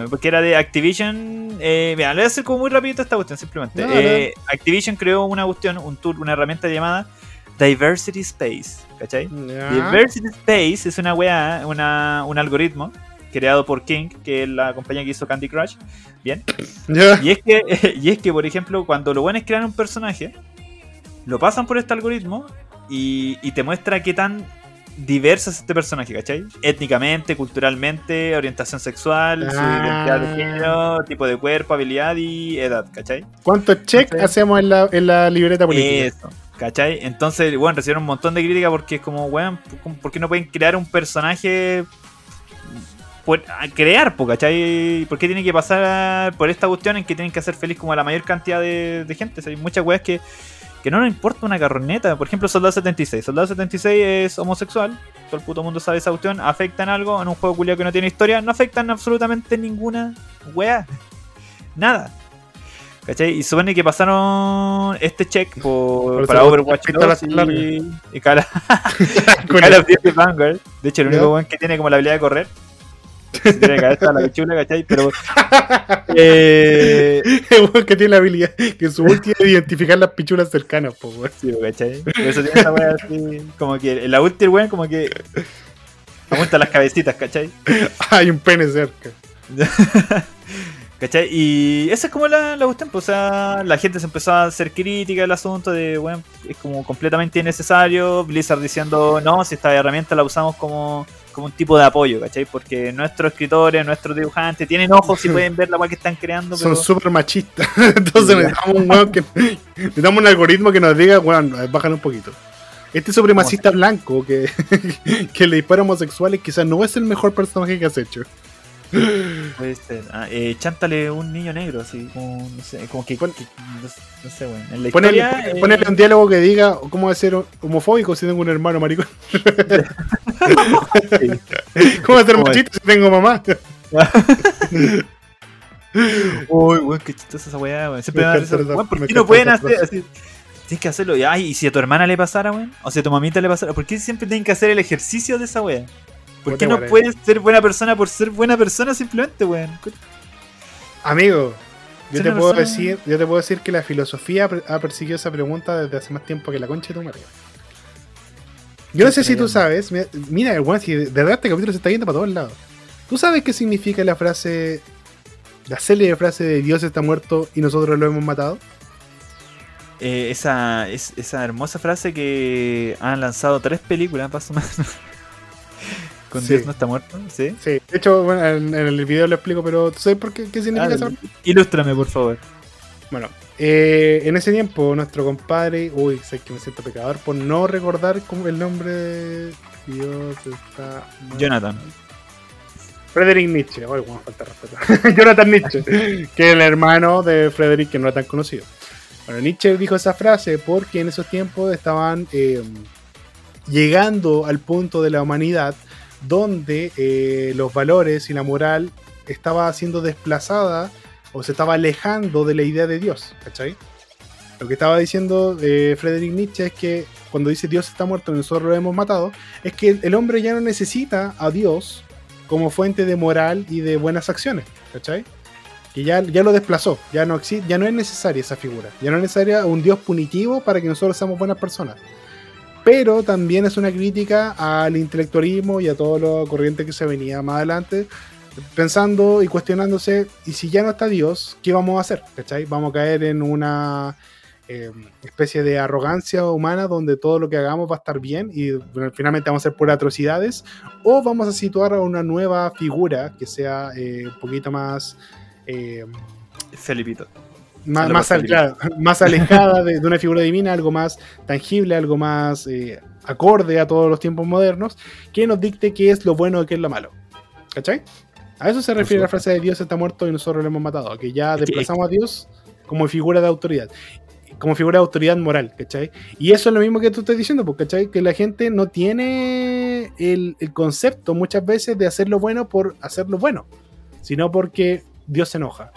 Porque era de Activision. Eh, mira, le voy a hacer como muy rapidito esta cuestión, simplemente. No, Eh, Activision creó una cuestión, un tool, una herramienta llamada Diversity Space. ¿Cachai? Diversity Space es una weá, una, un algoritmo creado por King, que es la compañía que hizo Candy Crush. Bien. Y es que, y es que por ejemplo, cuando los buenos crean un personaje, lo pasan por este algoritmo y, y te muestra qué tan diverso es este personaje, ¿cachai? Étnicamente, culturalmente, orientación sexual, su Ah. identidad de género, tipo de cuerpo, habilidad y edad, ¿cachai? ¿Cuántos check ¿Cachai? hacemos en la, en la libreta política? Eso, ¿cachai? Entonces, bueno, recibieron un montón de críticas porque es como, weón, ¿por qué no pueden crear un personaje a crear, ¿cachai? ¿Por qué tiene que pasar por esta cuestión en que tienen que hacer feliz como a la mayor cantidad de, gente? Hay muchas weas que, que no nos importa una carroneta. Por ejemplo, Soldado 76. Soldado 76 es homosexual. Todo el puto mundo sabe esa cuestión. ¿Afecta en algo? En un juego culiao que no tiene historia. No afectan absolutamente ninguna wea. Nada. ¿Cachai? Y supone que pasaron este check por, Por para Overwatch pistolas 2 largas. y, y Call, of Duty Vanguard. De hecho, el único weón que tiene como la habilidad de correr. Se tiene cabeza la pichula, ¿cachai? Pero. Eh, El weón que tiene la habilidad que su ulti es identificar las pichulas cercanas, po, weón. sí, ¿cachai? Por eso tiene esa wea así. Como que en la ulti, el weón, como que. Apunta las cabecitas, ¿cachai? Hay un pene cerca. ¿Cachai? Y esa es como la, la cuestión, pues, o sea, la gente se empezó a hacer crítica del asunto de, bueno, es como completamente innecesario, Blizzard diciendo, no, si esta herramienta la usamos como, como un tipo de apoyo, ¿cachai? Porque nuestros escritores, nuestros dibujantes tienen ojos y pueden ver la cual que están creando, pero... Son súper machistas. Entonces necesitamos un weón que. Necesitamos un algoritmo que nos diga, weón, bájale un poquito. Este supremacista blanco que, que le dispara a homosexuales quizás no es el mejor personaje que has hecho. Puede ser. Ah, eh, chántale un niño negro, así, como, no sé, como que, Pon- que- no, sé- no sé, weón. En la Ponele, historia, eh, ponele un diálogo que diga cómo va a ser homofóbico si tengo un hermano maricón. sí. ¿Cómo va a ser Como machista si tengo mamá? Uy, weón, qué chistosa esa weá, weón. Siempre Me me da risa. Weón, ¿por qué no pueden hacer así? Tienes que hacerlo. Y, Ay, y si a tu hermana le pasara, weón. O si a tu mamita le pasara. ¿Por qué siempre tienen que hacer el ejercicio de esa weá? ¿Por qué no puedes ser buena persona por ser buena persona simplemente, weón? Amigo, yo te puedo persona- decir, yo te puedo decir que la filosofía ha per- ha perseguido esa pregunta desde hace más tiempo que la concha de tu madre. Yo no sé si tú sabes, mira, mira weón, si de verdad este capítulo se está yendo para todos lados. ¿Tú sabes qué significa la frase, la célebre frase de Dios está muerto y nosotros lo hemos matado? Eh, esa, es, esa hermosa frase que han lanzado tres películas, más o menos. Con Sí. Dios no está muerto, ¿sí? Sí, de hecho, bueno, en, en el video lo explico, pero ¿tú sabes por qué, qué significa Ah, esa ilústrame, por favor. Bueno, eh, en ese tiempo nuestro compadre, uy, sé que me siento pecador por no recordar cómo el nombre de Dios está... muerto. Jonathan. Friedrich Nietzsche, uy, bueno, falta de respeto. Jonathan Nietzsche, que es el hermano de Friedrich, que no era tan conocido. Bueno, Nietzsche dijo esa frase porque en esos tiempos estaban eh, llegando al punto de la humanidad donde eh, los valores y la moral estaba siendo desplazada o se estaba alejando de la idea de Dios, ¿cachai? Lo que estaba diciendo eh, Friedrich Nietzsche es que cuando dice Dios está muerto nosotros lo hemos matado, es que el hombre ya no necesita a Dios como fuente de moral y de buenas acciones, ¿cachai? Que ya, ya lo desplazó, ya no, exi- ya no es necesaria esa figura, ya no es necesaria un Dios punitivo para que nosotros seamos buenas personas. Pero también es una crítica al intelectualismo y a todo lo corriente que se venía más adelante, pensando y cuestionándose, y si ya no está Dios, ¿qué vamos a hacer? ¿Cachai? Vamos a caer en una eh, especie de arrogancia humana donde todo lo que hagamos va a estar bien y finalmente vamos a hacer puras atrocidades, o vamos a situar a una nueva figura que sea eh, un poquito más... eh. Más, más, así. claro, más alejada de, de una figura divina, algo más tangible, algo más eh, acorde a todos los tiempos modernos, que nos dicte qué es lo bueno y qué es lo malo. ¿Cachai? A eso se refiere la frase de Dios está muerto y nosotros lo hemos matado, que ya desplazamos a Dios como figura de autoridad. Como figura de autoridad moral, ¿cachai? Y eso es lo mismo que tú estás diciendo, porque ¿cachai? Que la gente no tiene el, el concepto muchas veces de hacer lo bueno por hacer lo bueno, sino porque Dios se enoja.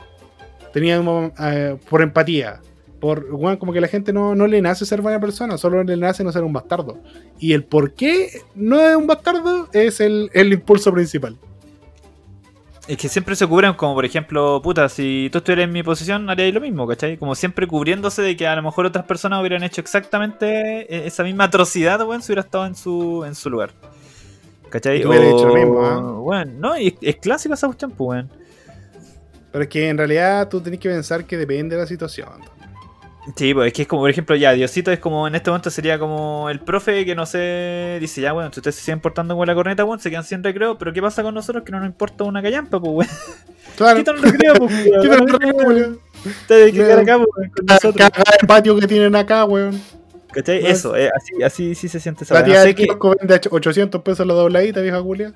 Teníamos eh, por empatía. Por, bueno, como que la gente no, no le nace ser buena persona, solo le nace no ser un bastardo. Y el por qué no es un bastardo es el, el impulso principal. Es que siempre se cubren como, por ejemplo, puta, si tú estuvieras en mi posición, haríais lo mismo, ¿cachai? Como siempre cubriéndose de que a lo mejor otras personas hubieran hecho exactamente e- esa misma atrocidad, weón, si hubiera estado en su, en su lugar. ¿Cachai? Hubieras hecho lo mismo, ¿ah? Bueno, no, y es, es clásico esa cuestión, pues, weón. Pero es que en realidad tú tenés que pensar que depende de la situación. Sí, pues es que es como, por ejemplo, ya, Diosito es como, en este momento sería como el profe que no sé, dice, ya, bueno, si ustedes se siguen portando con la corneta, weón, se quedan sin recreo, pero ¿qué pasa con nosotros que no nos importa una callampa, pues, weón? Claro. Quítale el recreo, pues, weón. Quítale el recreo, weón. Ustedes que quedar acá, pues, weón, con nosotros. cada patio que tienen acá, weón. ¿Cachai? Eso, eh, así, así sí se siente esa La tía No sé a 800 pesos la dobladita, vieja Julia.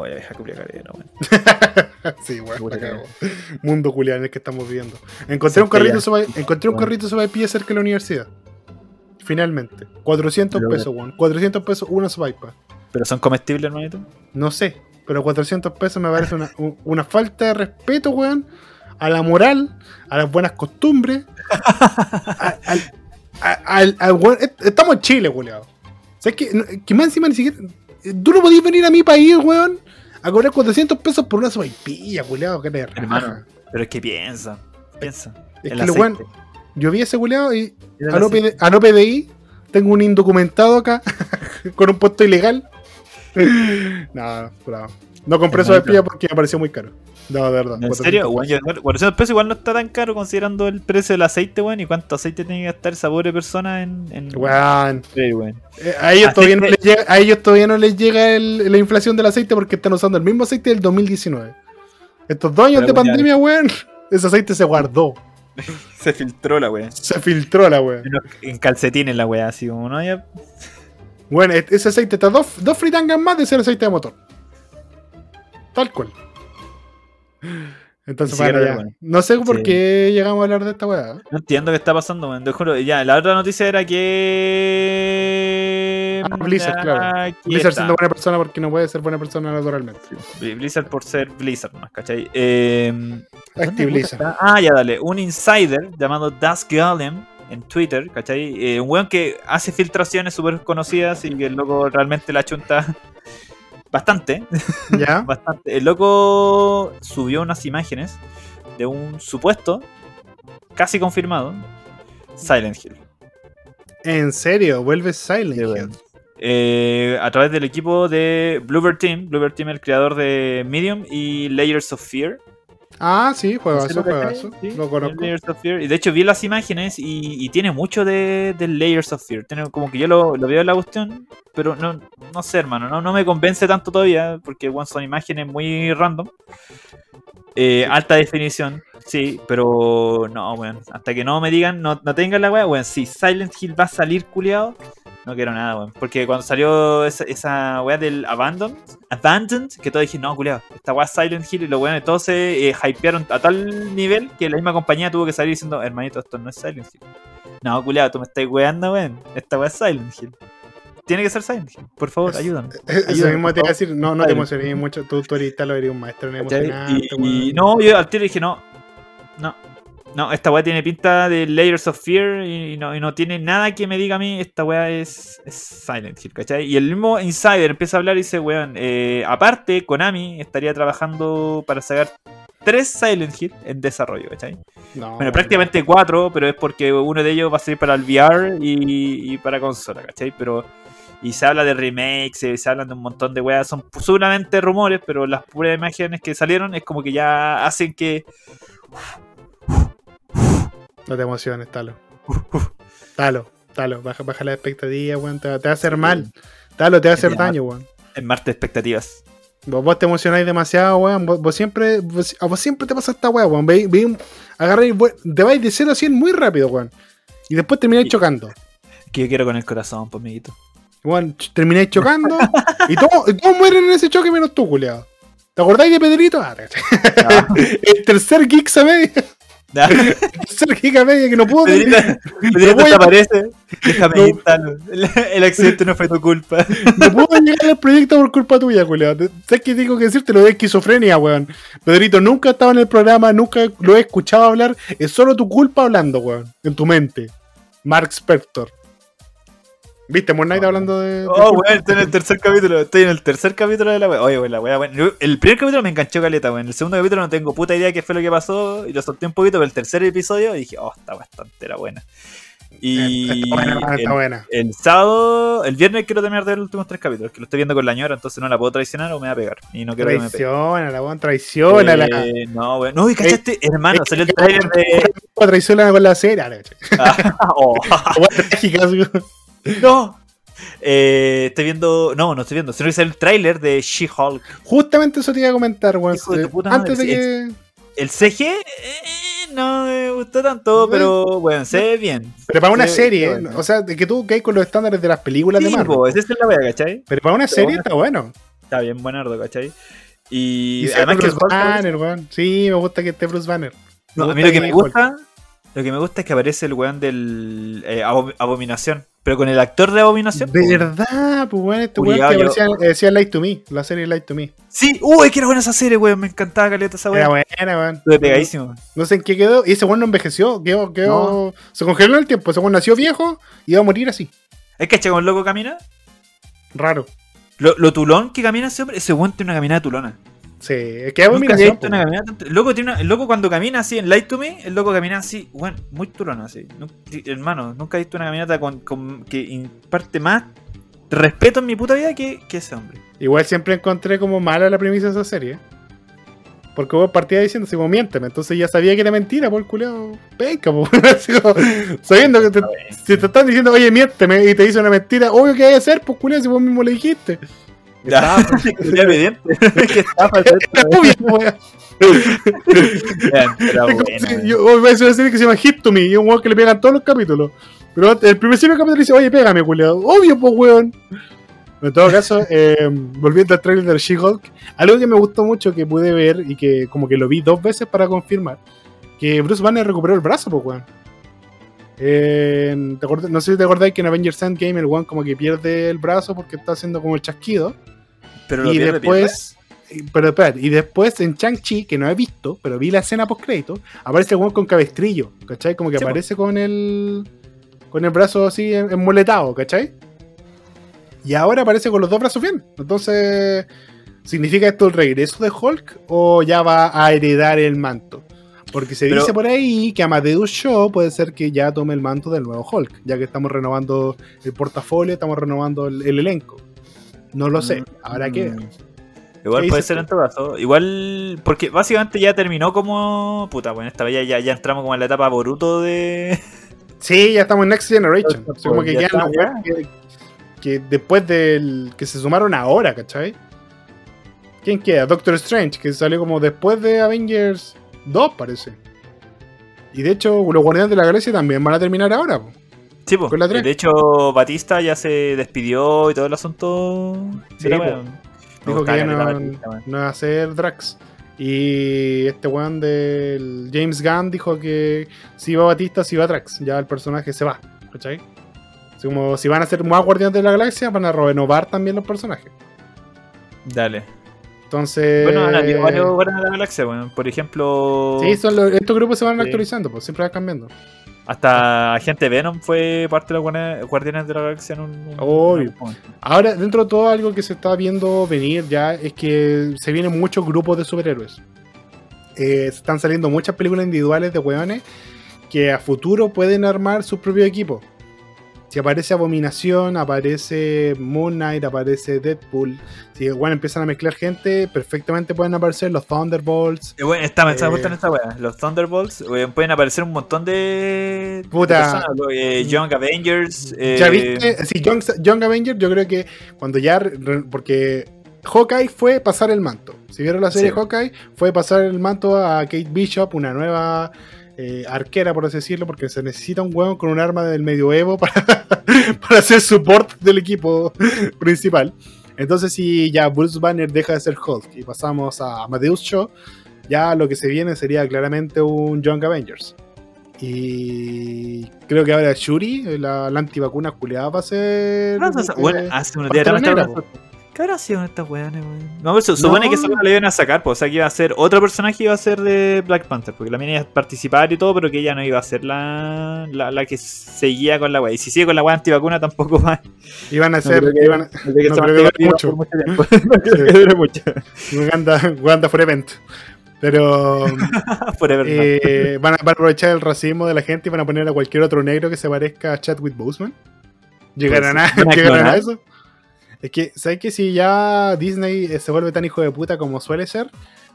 Oh, deja culiar careta, weón. Sí, weón, la que-. Mundo culiado en el que estamos viviendo. Encontré un carrito sopa, encontré un carrito sopaipilla cerca de la universidad. Finalmente. 400 Pero- pesos, weón. 400 pesos una sopaipa. Pero son comestibles, hermanito. No sé, pero 400 pesos me parece una, un- una falta de respeto, weón, a la moral, a las buenas costumbres. a- al, a- al- al weón- estamos en Chile, weón. ¿Sabes qué? No, Que más encima ni siquiera. Tú no podías venir a mi país, weón, a cobrar 400 pesos por una sopaipilla, weón. Que raja. Hermano. Pero es que piensa, piensa. Es El que lo aceite. weón. Yo vi ese culeado y a no. PD a no PDI tengo un indocumentado acá con un puesto ilegal. no, bravo. No compré sopaipilla porque me pareció muy caro. No, de verdad. ¿En 400 serio? Weón, igual- 400 pesos igual no está tan caro considerando el precio del aceite, weón, y cuánto aceite tiene que gastar esa pobre persona en. en... Weón. Sí, weón. Eh, a, ellos Aceite- todavía no les llega, a ellos todavía no les llega el- la inflación del aceite porque están usando el mismo aceite del 2019. Estos dos años Pero de bueno, pandemia, weón, ese aceite se guardó. Se filtró la weá. Se filtró la weón. En calcetines la weá, así como, ¿no? Ya... Bueno, e- ese aceite está dos, dos fritangas más de ser aceite de motor. Tal cual. Entonces, para siquiera allá. bueno. No sé por Sí. qué llegamos a hablar de esta weá. No entiendo qué está pasando, man. Te juro. Ya, la otra noticia era que. Ah, Blizzard, claro. Blizzard está. siendo buena persona porque no puede ser buena persona naturalmente. Blizzard por ser Blizzard, más, ¿cachai? Eh, ¿dónde Active puta Blizzard. está? Ah, ya dale. Un insider llamado Dusk Golem en Twitter, ¿cachai? Eh, un weón que hace filtraciones súper conocidas y que el loco realmente la chunta bastante. ¿Ya? bastante. El loco subió unas imágenes de un supuesto, casi confirmado, Silent Hill. ¿En serio? ¿Vuelve Silent Sí, Hill? Eh, a través del equipo de Bluebird Team. Bluebird Team el creador de Medium y Layers of Fear. Ah, sí, ¿Sí juegazo, juegazo. Sí, Lo conozco. Layers of Fear. Y de hecho vi las imágenes y, y tiene mucho de, de Layers of Fear. Tiene como que yo lo, lo veo en la cuestión, pero no, no sé, hermano. No, no me convence tanto todavía porque bueno, son imágenes muy random. Eh, alta definición, sí, pero no, weón. Hasta que no me digan, no, no tengan la weá, weón. Si Silent Hill va a salir culiado, no quiero nada, weón. Porque cuando salió esa, esa weá del Abandoned, Abandoned, que todos dijeron, no, culiado, esta weá es Silent Hill y los weones todos se eh, hypearon a tal nivel que la misma compañía tuvo que salir diciendo, hermanito, esto no es Silent Hill. No, culiado, tú me estás weando, weón. Esta weá es Silent Hill. Tiene que ser Silent Hill, por favor, Es- ayúdame. Eso mismo te iba a decir, no, no te emociones mucho. Tú, tú eres tal, eres un maestro en emocionante, Y, y weón. no, yo al tiro dije, no, no, no, esta weá tiene pinta de Layers of Fear y no, y no tiene nada que me diga a mí, esta weá es, es Silent Hill, ¿cachai? Y el mismo Insider empieza a hablar y dice, weón, eh, aparte, Konami estaría trabajando para sacar tres Silent Hill en desarrollo, ¿cachai? No, Bueno, prácticamente cuatro, pero es porque uno de ellos va a salir para el VR y, y para consola, ¿cachai? Pero. Y se habla de remakes, se, se hablan de un montón de weas, son solamente rumores, pero las puras imágenes que salieron es como que ya hacen que. No te emociones, Talo. Talo, Talo, baja, baja la expectativa, weón. Te, va- te va a hacer mal. Talo, te va a hacer daño, weón. En Marte expectativas. Vos, vos te emocionáis demasiado, weón. Vos, vos siempre, vos- a vos siempre te pasa esta weá, weón. Veis, veis, agarráis, te vais de 0 a 100 muy rápido, weón. Y después termináis Y- chocando. Que yo quiero con el corazón, pues, amiguito. Weón, ch- termináis chocando. y, todos, y todos mueren en ese choque menos tú, culiado. ¿Te acordáis de Pedrito? Ah, el tercer geek media. Ya. El tercer geek a media que no pudo. Pedrito, Pedrito voy a- desaparece. Déjame No. ir, Talo. El, accidente no fue tu culpa. No puedo llegar al proyecto por culpa tuya, culiao. Te- ¿Sabes qué tengo que decirte? Lo de esquizofrenia, weón. Pedrito nunca estaba en el programa, nunca lo he escuchado hablar. Es solo tu culpa hablando, weón. En tu mente. Mark Spector. ¿Viste? Moon Knight hablando de. de Oh, weón, estoy en el tercer capítulo. Estoy en el tercer capítulo de la wea. Oye, weón, la wea, weón. El primer capítulo me enganchó caleta, weón. El segundo capítulo no tengo puta idea qué fue lo que pasó y lo solté un poquito, pero el tercer episodio dije, oh, está bastante era buena. Y Está buena, está el, buena. el sábado, el viernes quiero terminar de ver los últimos tres capítulos, que lo estoy viendo con la ñora, entonces no la puedo traicionar o me va a pegar. Y no quiero que me pegue. Traiciónala, weón. Traiciónala. Eh, no, weón. No, y cachaste, hermano, es salió el trailer de. Traiciónala con la la leche. Ah, oh. No. Eh, estoy viendo. No, no estoy viendo. Sino que sale el tráiler de She-Hulk. Justamente eso te iba a comentar, weón. Antes de que. El CG eh, no me gustó tanto, pero bueno, se ve bien. Pero para una serie, bueno. o sea, de que tú caes con los estándares de las películas de Marvel. po, esa es la wea, ¿cachai? Pero para una Pero serie está bueno. Está bien buenardo, ¿cachai? Y, Y además que Bruce Banner, weón. Sí, me gusta que esté Bruce Banner. No, a mí lo que me gusta, lo que me gusta es que aparece el weón del eh, Abo- Abominación, pero con el actor de Abominación. De verdad, pues bueno, este weón que aparecía, decía Light to Me, la serie Light to Me. Sí, uy, que era buena esa serie, weón, me encantaba caleta esa Era weón. buena, weón. Estuve pegadísimo. No sé en qué quedó. Y ese weón no envejeció. Quedó, quedó, Se congeló en el tiempo. Ese weón nació viejo y iba a morir así. ¿Es que como el loco camina? Raro. Lo, lo tulón que camina ese hombre, ese weón tiene una caminada tulona. Sí, es que es abominación. loco, tiene una- el loco cuando camina así en Light to Me, el loco camina así, bueno, muy turona así. Hermano, nunca he visto una caminata con, con- que imparte más respeto en mi puta vida que, que ese hombre. Igual siempre encontré como mala la premisa de esa serie. Porque vos partías diciendo así como miénteme. Entonces ya sabía que era mentira, por el culeado. Penca, po. Así como, Sabiendo que te, si te están diciendo, oye, miénteme, y te dice una mentira, obvio que hay que hacer, pues culeado, si vos mismo le dijiste. Ya, ya evidente. que estafa es esto, yo- voy a hacer una serie que se llama Hit to Me, y un weón que le pegan todos los capítulos. Pero el primer capítulo dice, oye, pégame, culeado. Obvio, pues, weón. En todo caso, eh, volviendo al trailer de She-Hulk, algo que me gustó mucho que pude ver y que como que lo vi dos veces para confirmar, que Bruce Banner recuperó el brazo, pues, weón. Eh, ¿te acordás- no sé si te acordáis que en Avengers Endgame el weón como que pierde el brazo porque está haciendo como el chasquido. Pero y después, pero espérate, y después en Chang-Chi, que no he visto, pero vi la escena post crédito, aparece weón con cabestrillo, ¿cachai? Como que Sí, po. aparece con el con el brazo así en- enmoletado, ¿cachai? Y ahora aparece con los dos brazos bien. Entonces, ¿significa esto el regreso de Hulk o ya va a heredar el manto? Porque se Pero- dice por ahí que Amadeus Shaw puede ser que ya tome el manto del nuevo Hulk, ya que estamos renovando el portafolio, estamos renovando el, el elenco. No lo sé, habrá que ver. Mm. Igual ¿Qué puede ser tú? en todo caso. Igual, porque básicamente ya terminó como. Puta, bueno, esta vez ya, ya, ya entramos como en la etapa Boruto de. Sí, ya estamos en Next Generation. Pues, como que ya ya está, los weones que, que después del. que se sumaron ahora, ¿cachai? ¿Quién queda? Doctor Strange, que salió como después de Avengers 2, parece. Y de hecho, los Guardianes de la Galaxia también van a terminar ahora. po. Sí, tres. De hecho, Batista ya se despidió y todo el asunto. Sí, po. Dijo que ya no, Batista, weón. no va a ser Drax. Y este weón del James Gunn dijo que si va Batista, si va Drax. Ya el personaje se va, ¿cachai? Así como si van a ser más Guardianes de la Galaxia, van a renovar también los personajes. Dale. Entonces. Bueno, han habido varios Guardianes de la Galaxia, weón. Por ejemplo. Sí, son los- estos grupos se van Sí. actualizando, pues siempre van cambiando. Hasta Agente Venom fue parte de los Guardianes- de la Galaxia en un. Obvio. Ahora, dentro de todo, algo que se está viendo venir ya es que se vienen muchos grupos de superhéroes. Eh, están saliendo muchas películas individuales de weones que a futuro pueden armar sus propios equipos. Si aparece Abominación, aparece Moon Knight, aparece Deadpool. Si bueno, empiezan a mezclar gente, perfectamente pueden aparecer los Thunderbolts. Eh, bueno, está pensando Eh. en esta wea. Los Thunderbolts weón, pueden aparecer un montón de. de Puta. personas, eh, Young Avengers. eh, ¿Ya viste? Sí, Young, Young Avenger, yo creo que cuando ya. Porque Hawkeye fue pasar el manto. Si vieron la serie Sí. Hawkeye, fue pasar el manto a Kate Bishop, una nueva eh, arquera, por así decirlo, porque se necesita un huevo con un arma del medioevo para, para hacer support del equipo principal. Entonces, si ya Bruce Banner deja de ser Hulk y pasamos a Amadeus Shaw, ya lo que se viene sería claramente un Young Avengers. Y creo que ahora Shuri, la, la antivacuna culiada, va a ser. eh, Bueno, hace unos días estaba- ¿Qué habrá sido con estas weones, weón? No, pero se supone No. que eso no le iban a sacar, pues, o sea, que iba a ser otro personaje iba a ser de Black Panther, porque la mina iba a participar y todo, pero que ella no iba a ser la, la, la que seguía con la wea. Y si sigue con la wea antivacuna, tampoco va. Iban a ser. creo que- iban a- No creo que No creo que mucho. mucho tiempo. No mucho. Pero Forever eh, van, a, van a aprovechar el racismo de la gente y van a poner a cualquier otro negro que se parezca a Chadwick Boseman. ¿Llegarán, a, Pues, ¿van a ¿llegarán a eso? Es que, ¿sabes que Si ya Disney eh, se vuelve tan hijo de puta como suele ser,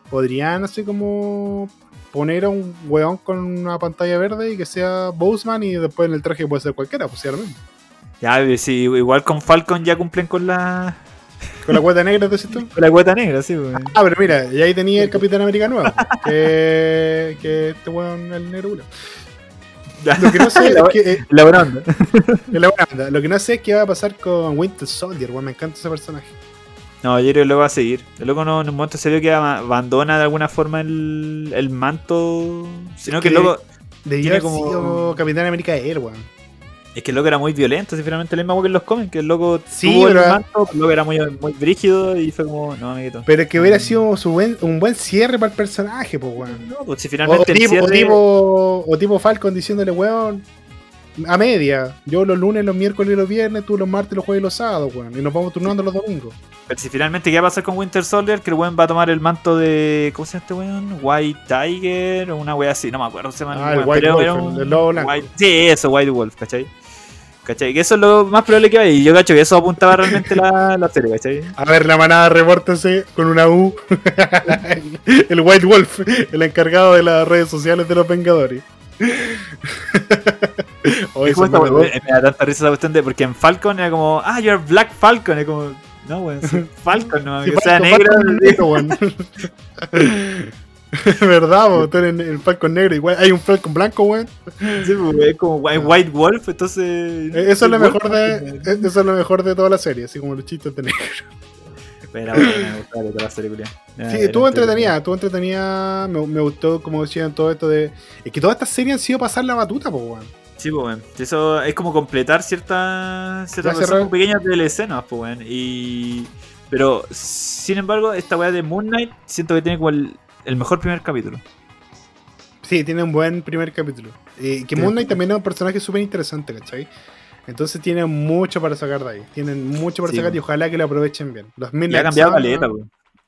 podrían así como poner a un weón con una pantalla verde y que sea Boseman y después en el traje puede ser cualquiera, pues sí. Ya, sí, igual con Falcon ya cumplen con la, Con la cueta negra, decís tú. con la cuota negra, sí, weón. Ah, pero mira, y ahí tenía el Capitán América nuevo. Que, que este weón, el negro culo. Lo que no sé La- es que, eh, La buena onda. es la buena onda. Lo que no sé es qué va a pasar con Winter Soldier, weón. Me encanta ese personaje. No, yo creo que lo va a seguir. El loco no, en un momento se vio que abandona de alguna forma el, el manto. Sino que el que- loco. Debía haber como- sido Capitán América él, weón. Es que el loco era muy violento, si finalmente el mismo que en los cómics, que el loco Sí, tuvo pero- el manto, el loco era muy, muy brígido y fue como, no, amiguito. Pero es que hubiera sido su buen, un buen cierre para el personaje, pues, weón. No, pues si O, finalmente el tipo, o, tipo, o tipo Falcon diciéndole, weón, a media. Yo los lunes, los miércoles y los viernes, tú los martes, los jueves y los sábados, weón. Y nos vamos turnando los domingos. Pero si finalmente, ¿qué va a pasar con Winter Soldier? Que el weón va a tomar el manto de. ¿Cómo se llama este weón? White Tiger o una wea así, no me acuerdo. Se llama Ah, el weón, White Wolf, era el un del lobo blanco. White- Sí, eso, White Wolf, ¿cachai? ¿Cachai? Que eso es lo más probable que vaya. Y yo cacho que eso apuntaba realmente la, la serie, ¿cachai? A ver, la manada, repórtese con una U. el White Wolf, el encargado de las redes sociales de los Vengadores. Oye, Es me- weón, me da tanta risa esa cuestión de. Porque en Falcon era como, ah, you're Black Falcon. Es como, no, weón, Falcon, no, Sí, que sea Falcon, negro. Falcon, negrito, weón. ¿Verdad, po? Tú eres el Falcon negro. Igual hay un Falcon blanco, weón. Sí, pues, es como White, White Wolf, entonces. Eh, Eso es lo mejor de. pues, Eso es lo mejor de toda la serie, así como los chistes de negro. Era buena, me gustaba de toda la serie. Era- Sí, estuvo entretenida. estuvo entretenida. Me, me gustó, como decían, todo esto de. Es que todas estas series han sido pasar la batuta, po, weón. Sí, pues, weón. Eso es como completar ciertas ciertas cosas pequeñas de escenas, pues, weón. Y. Pero, sin embargo, esta weá de Moon Knight siento que tiene como el, el mejor primer capítulo. Sí, tiene un buen primer capítulo. Eh, que Sí. Moon Knight también es un personaje súper interesante, ¿cachai? Entonces tiene mucho para sacar de ahí. Tienen mucho para Sí, sacar y ojalá que lo aprovechen bien. Los Y ha cambiado caleta.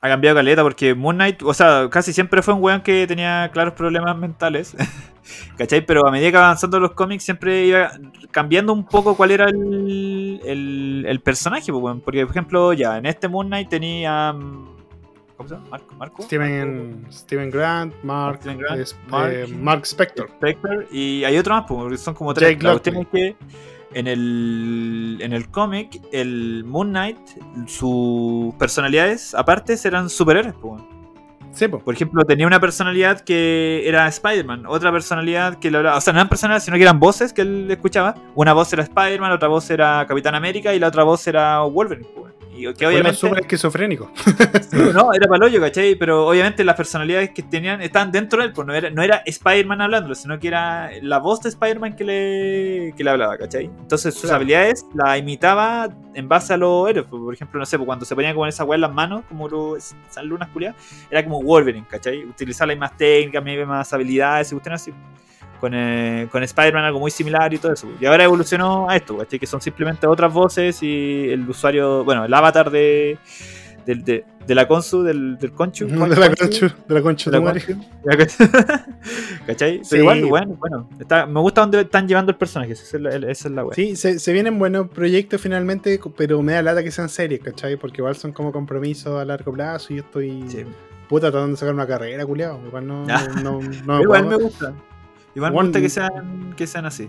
Ha cambiado caleta porque Moon Knight, o sea, casi siempre fue un weón que tenía claros problemas mentales. ¿Cachai? Pero a medida que avanzando los cómics siempre iba cambiando un poco cuál era el, el, el personaje, weón. Porque, por ejemplo, ya, en este Moon Knight tenía... mm, ¿Cómo se llama? ¿Marco? ¿Marco? Steven, Steven Grant, Mark, Steven Grant, es- Mark. eh, Mark Spector. Spectre y hay otro más, porque son como tres. Jake que en el, en el cómic, el Moon Knight, sus personalidades aparte eran superhéroes. pues. Sí, po. Por ejemplo, tenía una personalidad que era Spider-Man, otra personalidad que le hablaba. O sea, no eran personalidades, sino que eran voces que él escuchaba. Una voz era Spider-Man, otra voz era Capitán América y la otra voz era Wolverine. weón. Y que obviamente. súper esquizofrénico. Sí, no, era paloyo, ¿cachai? Pero obviamente las personalidades que tenían estaban dentro de él, pues no era, no era Spider-Man hablándolo, sino que era la voz de Spider-Man que le, que le hablaba, ¿cachai? Entonces sus Claro. habilidades las imitaba en base a los héroes. pues, Por ejemplo, no sé, pues, cuando se ponía como en esa weá en las manos, como los, esas lunas culiadas, era como Wolverine, ¿cachai? Utilizar las mismas técnicas, las mismas habilidades, y cuestiones así. Con, eh, con Spider-Man algo muy similar y todo eso. Y ahora evolucionó a esto, ¿cachai? Que son simplemente otras voces y el usuario, bueno, el avatar de, del- de, de la Consu, del, del Conchu. de la concha, de la concha de de la. Conchu. ¿Cachai? Sí. Pero igual, bueno, bueno. Está, me gusta dónde están llevando el personaje, esa es la, esa es la wea. Sí, se, se vienen buenos proyectos finalmente, pero me da lata que sean series, ¿cachai? Porque igual son como compromisos a largo plazo y yo estoy Sí. puta tratando de sacar una carrera, culiado. Igual no, no, no, no Pero me igual me gusta. Igual Igual- me gusta que sean, que sean así.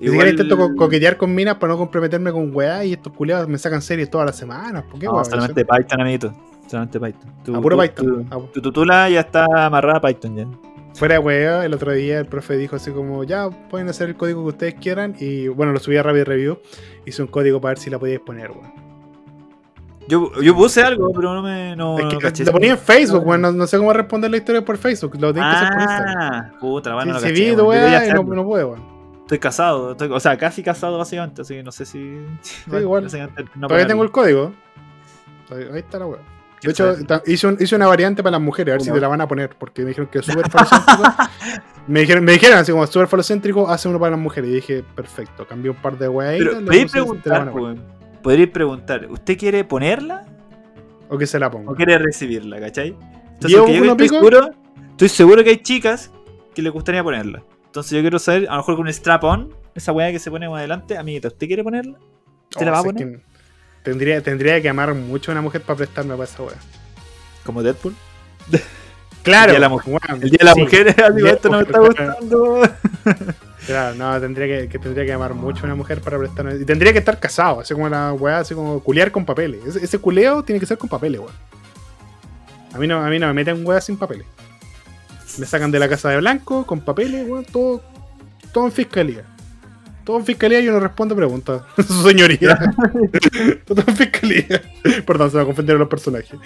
Siquiera intento co- coquetear con minas para no comprometerme con weá y estos culiados me sacan series todas las semanas. ¿Por qué, No, solamente Python, amiguito. Solamente Python. Tu, A puro tu- Python. Tu, tutula ya está amarrada a Python ya. Fuera de weá, el otro día el profe dijo así como, ya pueden hacer el código que ustedes quieran. Y bueno, lo subí a Rapid Review. Hice un código para ver si la podíais poner, weón. Yo, yo puse algo, pero no me. No, es no que caché. lo ponía en Facebook, No. weón. No, no sé cómo responder la historia por Facebook. Lo tengo que hacer por Instagram. Ah, puta, bueno, no Sí, caché, sí, vi, weón. no, no puedo, weón. Estoy casado, estoy- o sea, casi casado básicamente, así que no sé si. igual. básicamente no Todavía tengo el código. Ahí, está la weá. De ¿Qué hecho, hice, un- hice una variante para las mujeres, a ver si te la van a poner, porque me dijeron que es súper falocéntrico. me, dijeron, me dijeron así como súper falocéntrico, hace uno para las mujeres. Y dije, perfecto, cambié un par de weá ahí. Pero preguntar, weón. Podréis preguntar, ¿usted quiere ponerla O que se la ponga. o quiere recibirla, cachai? Entonces, ¿Diego porque yo Uno estoy seguro, estoy seguro que hay chicas que les gustaría ponerla. Entonces yo quiero saber, a lo mejor con un strap-on, esa weá que se pone más adelante, amiguita, ¿usted quiere ponerla? ¿Usted la Oh, va a poner? Tendría, tendría que amar mucho a una mujer para prestarme para esa weá. Como Deadpool. Claro, El día de la mujer. El día de la sí. mujer, esto no me está gustando. Claro, no, tendría que, que tendría que amar mucho a una mujer para prestarme. Y tendría que estar casado, así como la weá, así como culear con papeles. Ese, ese culeo tiene que ser con papeles, weón. A mí no, a mí no me meten weas sin papeles. Me sacan de la casa de blanco con papeles, weón, todo, todo en fiscalía. Todo en fiscalía y yo no respondo preguntas. Su señoría. todo en fiscalía. Perdón, se me confundieron los personajes.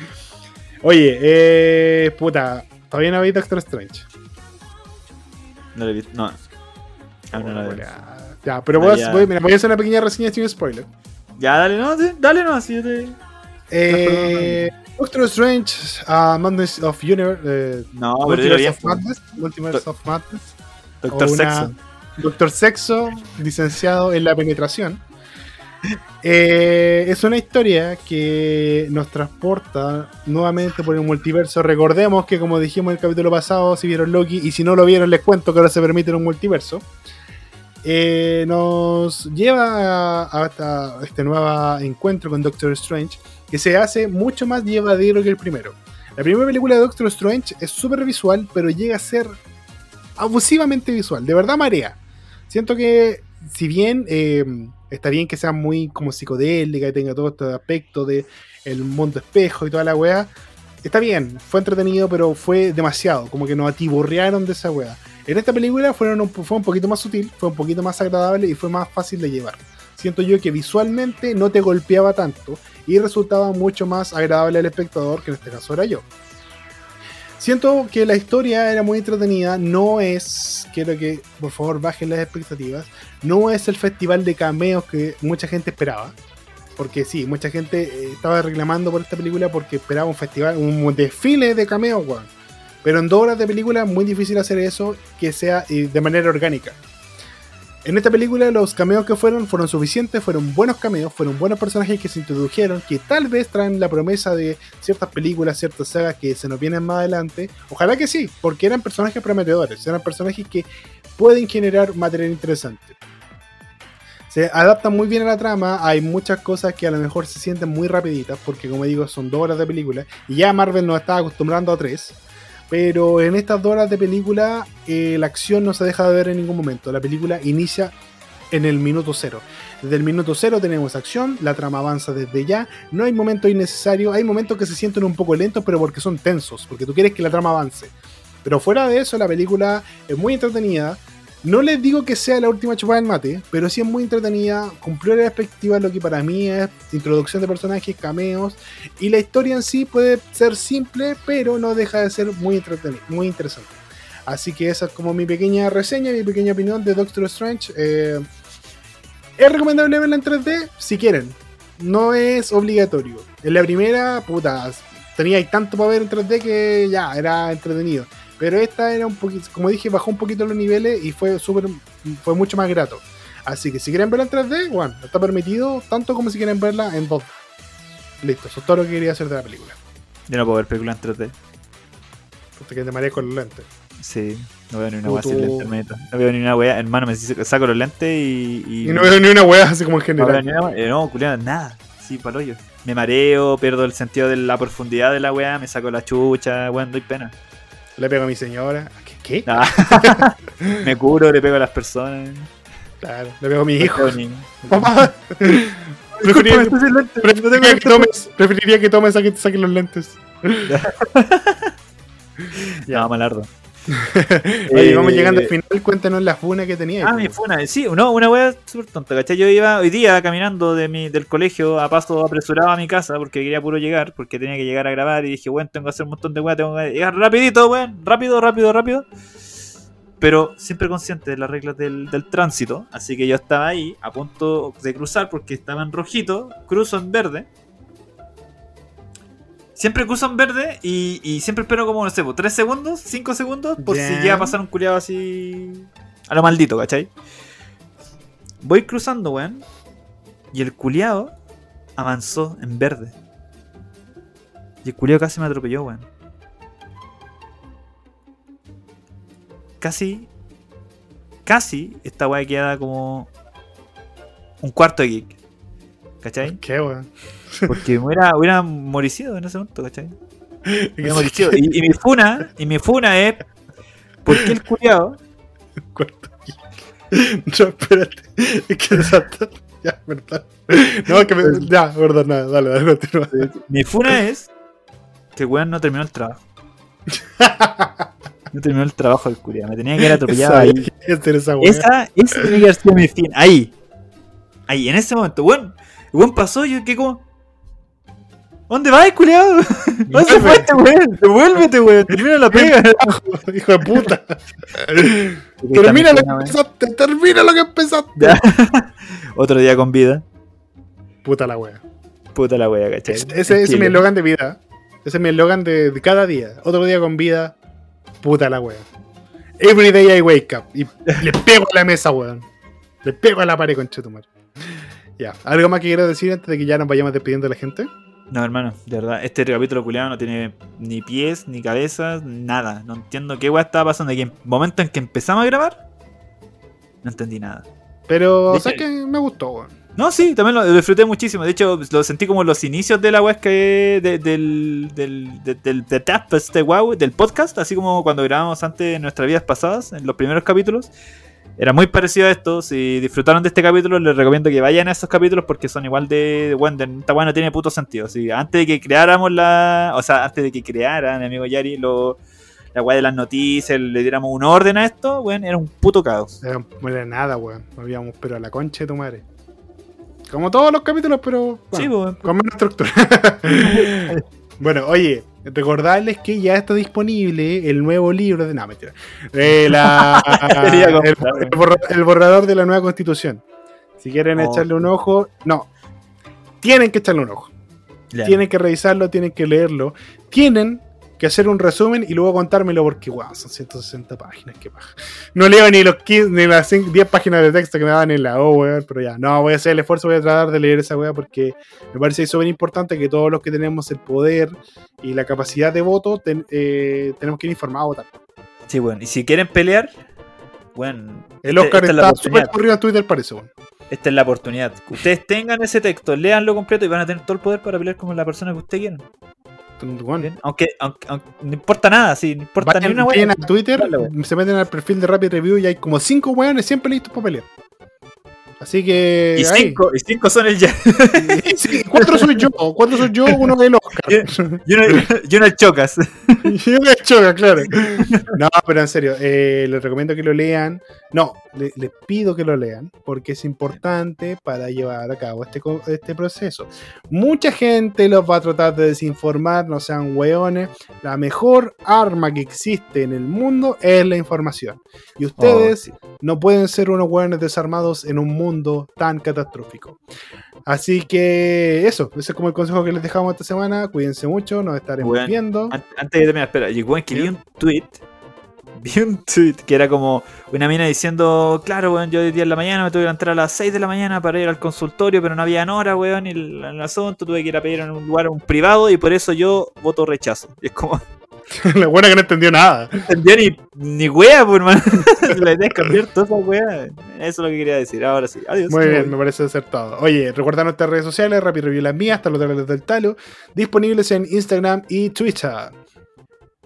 Oye, eh. Puta, todavía no habéis Doctor Strange. No lo he visto, no. Ya, pero voy, a, ya. voy- mira, voy a hacer una pequeña reseña sin spoiler. Ya, dale, no, sí, dale, no, así yo te... Eh, Doctor Strange, uh, Madness of Universe. Eh, No, Multiverse bien, of. Madness. Multiverse of Madness. Doctor Sexo. Doctor Sexo, licenciado en la penetración. Eh, es una historia que nos transporta nuevamente por el multiverso. Recordemos que, como dijimos en el capítulo pasado, si vieron Loki, y si no lo vieron, les cuento que ahora se permite un multiverso. Eh, nos lleva a, a esta- a este nuevo encuentro con Doctor Strange, que se hace mucho más llevadero que el primero. La primera película de Doctor Strange es súper visual, pero llega a ser abusivamente visual, de verdad marea. Siento que, si bien eh, está bien que sea muy como psicodélica y tenga todo este aspecto de el mundo espejo y toda la weá, está bien, fue entretenido, pero fue demasiado, como que nos atiborrearon de esa weá. En esta película fueron un, fue un poquito más sutil, fue un poquito más agradable y fue más fácil de llevar. Siento yo que visualmente no te golpeaba tanto y resultaba mucho más agradable al espectador, que en este caso era yo. Siento que la historia era muy entretenida, no es, quiero que por favor bajen las expectativas, no es el festival de cameos que mucha gente esperaba. Porque sí, mucha gente eh, estaba reclamando por esta película porque esperaba un festival, un desfile de cameos, weón. Pero en dos horas de película es muy difícil hacer eso que sea de manera orgánica. En esta película los cameos que fueron fueron suficientes, fueron buenos cameos, fueron buenos personajes que se introdujeron, que tal vez traen la promesa de ciertas películas, ciertas sagas que se nos vienen más adelante. Ojalá que sí, porque eran personajes prometedores, eran personajes que pueden generar material interesante. Se adaptan muy bien a la trama, hay muchas cosas que a lo mejor se sienten muy rapiditas, porque como digo, son dos horas de película, y ya Marvel nos está acostumbrando a tres. Pero en estas dos horas de película, eh, la acción no se deja de ver en ningún momento. La película inicia en el minuto cero. Desde el minuto cero tenemos acción, la trama avanza desde ya, no hay momentos innecesarios, hay momentos que se sienten un poco lentos, pero porque son tensos, porque tú quieres que la trama avance. Pero fuera de eso, la película es muy entretenida, no les digo que sea la última chupada del mate, pero sí es muy entretenida, cumplió la de lo que para mí es introducción de personajes, cameos, y la historia en sí puede ser simple, pero no deja de ser muy entretenida, muy interesante. Así que esa es como mi pequeña reseña, mi pequeña opinión de Doctor Strange. Eh, es recomendable verla en 3D si quieren. No es obligatorio. En la primera, puta, tenía tanto para ver en 3D que ya, era entretenido. Pero esta era un poquito, como dije, bajó un poquito los niveles y fue súper, fue mucho más grato. Así que si quieren verla en 3D, bueno, está permitido tanto como si quieren verla en 2D. Listo, eso es todo lo que quería hacer de la película. Yo no puedo ver películas en 3D. Porque te mareas con los lentes. Sí, no veo ni una weá sin lentes. No veo ni una weá, hermano, me saco los lentes y. Y, no veo ni una weá así como en general. No, veo ni no culiado, nada. Sí, yo. Me mareo, pierdo el sentido de la profundidad de la weá, me saco la chucha, weón, doy pena. Le pego a mi señora. ¿Qué? Ah. me curo, le pego a las personas. Claro, le pego a mi hijo. Preferiría, que, tomes, preferiría que tomes a que te saquen los lentes. ya, no, malardo. Oye, vamos llegando al eh, final, cuéntanos la funa que tenía. Ah, mi funa, sí, no, una wea súper tonta, ¿cachai? Yo iba hoy día caminando de mi, del colegio a paso apresurado a mi casa porque quería puro llegar, porque tenía que llegar a grabar y dije, bueno, tengo que hacer un montón de weas, tengo que llegar rapidito, weón, rápido, rápido, rápido. Pero siempre consciente de las reglas del, del tránsito, así que yo estaba ahí a punto de cruzar porque estaba en rojito, cruzo en verde Siempre cruzo en verde y, siempre espero como, no sé, 3 pues, segundos, 5 segundos, por si llega a pasar un culiado así. a lo maldito, ¿cachai? Voy cruzando, weón. Y el culiado avanzó en verde. Y el culiado casi me atropelló, weón. Casi. Casi esta weá queda como. Un cuarto de geek. ¿Cachai? ¿Qué, weón? Porque hubiera, hubiera moricido en ese momento, ¿cachai? Y, mi funa, y mi funa es. ¿Por qué el culiado? No, espérate. Es que exacto. Ya, verdad. No, es que me. Ya, verdad, nada. Dale, dale, continúa. Mi funa es. Que weón no terminó el trabajo. No terminó el trabajo del culiado. Me tenía que ir atropellado ahí. Esa, esa, esa tenía que haber sido mi fin. Ahí. Ahí, en ese momento. Weón. Weón pasó y yo que como. ¿Dónde vas, culiado? ¿Dónde se fue este weón? Devuélvete, weón. Termina la pega. Hijo de puta. termina lo que empezaste. Termina lo que empezaste. Otro día con vida. Puta la wea. Puta la wea, ¿cachai? Ese, es mi eslogan de vida. Ese es mi eslogan de, cada día. Otro día con vida. Puta la wea. Every day I wake up. Y le pego a la mesa, weón. Le pego a la pared con Chetumar. Ya. ¿Algo más que quieras decir antes de que ya nos vayamos despidiendo de la gente? No, hermano, de verdad, este capítulo culiado no tiene ni pies, ni cabezas, nada. No entiendo qué weá estaba pasando. En el momento en que empezamos a grabar, no entendí nada. Pero, o sea que me gustó, weón. No, sí, también lo disfruté muchísimo. De hecho, lo sentí como los inicios de la web que del, del, del, del, este wow, del podcast, así como cuando grabamos antes en nuestras vidas pasadas, en los primeros capítulos. Era muy parecido a esto. Si disfrutaron de este capítulo, les recomiendo que vayan a esos capítulos porque son igual de. de Wonder. Esta weá no tiene puto sentido. Así, antes de que creáramos la. O sea, antes de que creara mi amigo Yari lo, la weá de las noticias, le diéramos un orden a esto, weón, era un puto caos. Era, no era nada, weón. No habíamos, pero a la concha de tu madre. Como todos los capítulos, pero. bueno, Sí, weón. con menos estructura. bueno, oye, recordarles que ya está disponible el nuevo libro de. No, mentira. Eh, la- el, comprar, el borra- el borrador de la nueva constitución. Si quieren Oh, echarle un ojo, no. Tienen que echarle un ojo. Tienen que revisarlo, tienen que leerlo. Tienen que hacer un resumen y luego contármelo porque, wow, son 160 páginas, qué paja. No leo ni los 15, ni las 5 10 páginas de texto que me daban en la O, weón, pero ya, no, voy a hacer el esfuerzo, voy a tratar de leer esa weá porque me parece súper importante que todos los que tenemos el poder y la capacidad de voto ten- eh, tenemos que ir informados a votar. Sí, weón. Y si quieren pelear, bueno. El Oscar esta es la está súper corrido en Twitter, parece, weón. Esta es la oportunidad. Ustedes tengan ese texto, leanlo completo y van a tener todo el poder para pelear con la persona que ustedes quieran. Aunque, aunque, aunque no importa nada, sí, no importa Vayan, ni una weá. a Twitter, se meten al perfil de Rapid Review y hay como 5 weones siempre listos para pelear. Así que. Y cinco, y cinco son el ya. Sí, cuatro soy yo, cuatro soy yo, uno es el Oscar. Y uno, y uno el chocas. y uno es Choca, claro. No, pero en serio, eh, les recomiendo que lo lean. No, le- les pido que lo lean, porque es importante para llevar a cabo este, este proceso. Mucha gente los va a tratar de desinformar, no sean weones. La mejor arma que existe en el mundo es la información. Y ustedes Oh, sí. no pueden ser unos hueones desarmados en un mundo tan catastrófico. Así que eso, ese es como el consejo que les dejamos esta semana. Cuídense mucho, nos estaremos Weón, viendo. An- Antes de terminar, espera, weón, que vi un tweet. Vi un tweet que era como una mina diciendo, claro, weón, yo hoy día en la mañana me tuve que entrar a las 6 de la mañana para ir al consultorio, pero no había hora, weón, y el, el asunto tuve que ir a pedir en un lugar un privado y por eso yo voto rechazo. Y es como, la buena que no entendió nada. no entendía ni, ni wea, pues, hermano. La idea es cambiar toda esa wea. Eso es lo que quería decir. Ahora sí. Adiós. Muy bien, voy. me parece acertado. Oye, recuerda nuestras redes sociales, Rapid Review las mías, hasta los trailers del Talo, disponibles en Instagram y Twitter.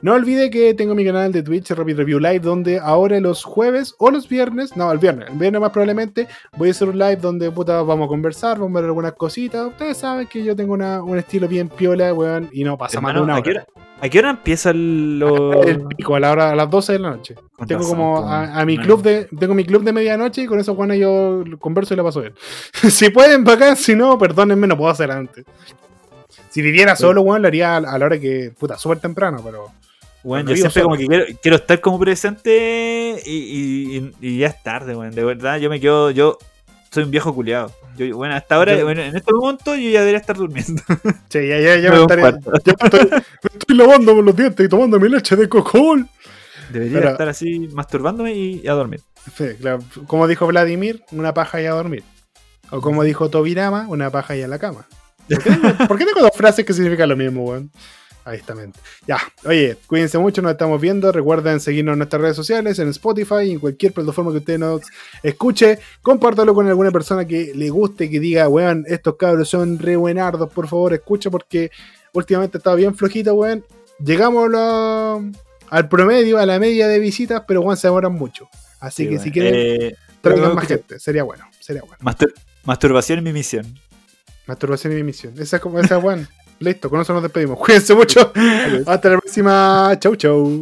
No olvide que tengo mi canal de Twitch, Rapid Review Live, donde ahora los jueves o los viernes, no, el viernes, el viernes más probablemente, voy a hacer un live donde puta, vamos a conversar, vamos a ver algunas cositas. Ustedes saben que yo tengo una- un estilo bien piola, weón, y no pasa más de una ¿a, qué hora. A qué hora empieza. El pico, a, la hora, a las 12 de la noche. Tengo razón, como a, a mi club de tengo mi club de medianoche y con eso Juana yo converso y la paso bien. si pueden bacán, si no, perdónenme, no puedo hacer antes. Si viviera solo, weón, lo haría a, a la hora que, puta, súper temprano, pero Bueno, yo siempre solo. como que quiero, quiero estar como presente y, y- y- y ya es tarde, weón. De verdad, yo me quedo, yo soy un viejo culiado. Yo, bueno, hasta ahora, Yo- bueno, en este momento yo ya debería estar durmiendo. sí, ya, ya, ya Me estaré, ya me estoy, me estoy lavando los dientes y tomando mi leche de cocol. Debería Pero- estar así masturbándome y a dormir. Sí, claro, como dijo Vladimir, una paja y a dormir. O como dijo Tobirama, una paja y a la cama. ¿Por qué, tengo, por qué tengo dos frases que significan lo mismo, weón? Ahí está, mente. Ya, oye, cuídense mucho, nos estamos viendo. Recuerden seguirnos en nuestras redes sociales, en Spotify en cualquier plataforma que usted nos escuche. Compártalo con alguna persona que le guste, que diga, weón, estos cabros son re buenardos, por favor, escucha porque últimamente estaba bien flojito, weón. Llegamos a al promedio, a la media de visitas, pero weón, se demoran mucho. Así Sí, que si quieren, Eh, traigan más que- gente. Sería bueno, sería bueno. mastur- masturbación es mi misión. Masturbación y emisión. Esa es como esa, weón. Listo, con eso nos despedimos. Cuídense mucho. Hasta la próxima. Chau, chau.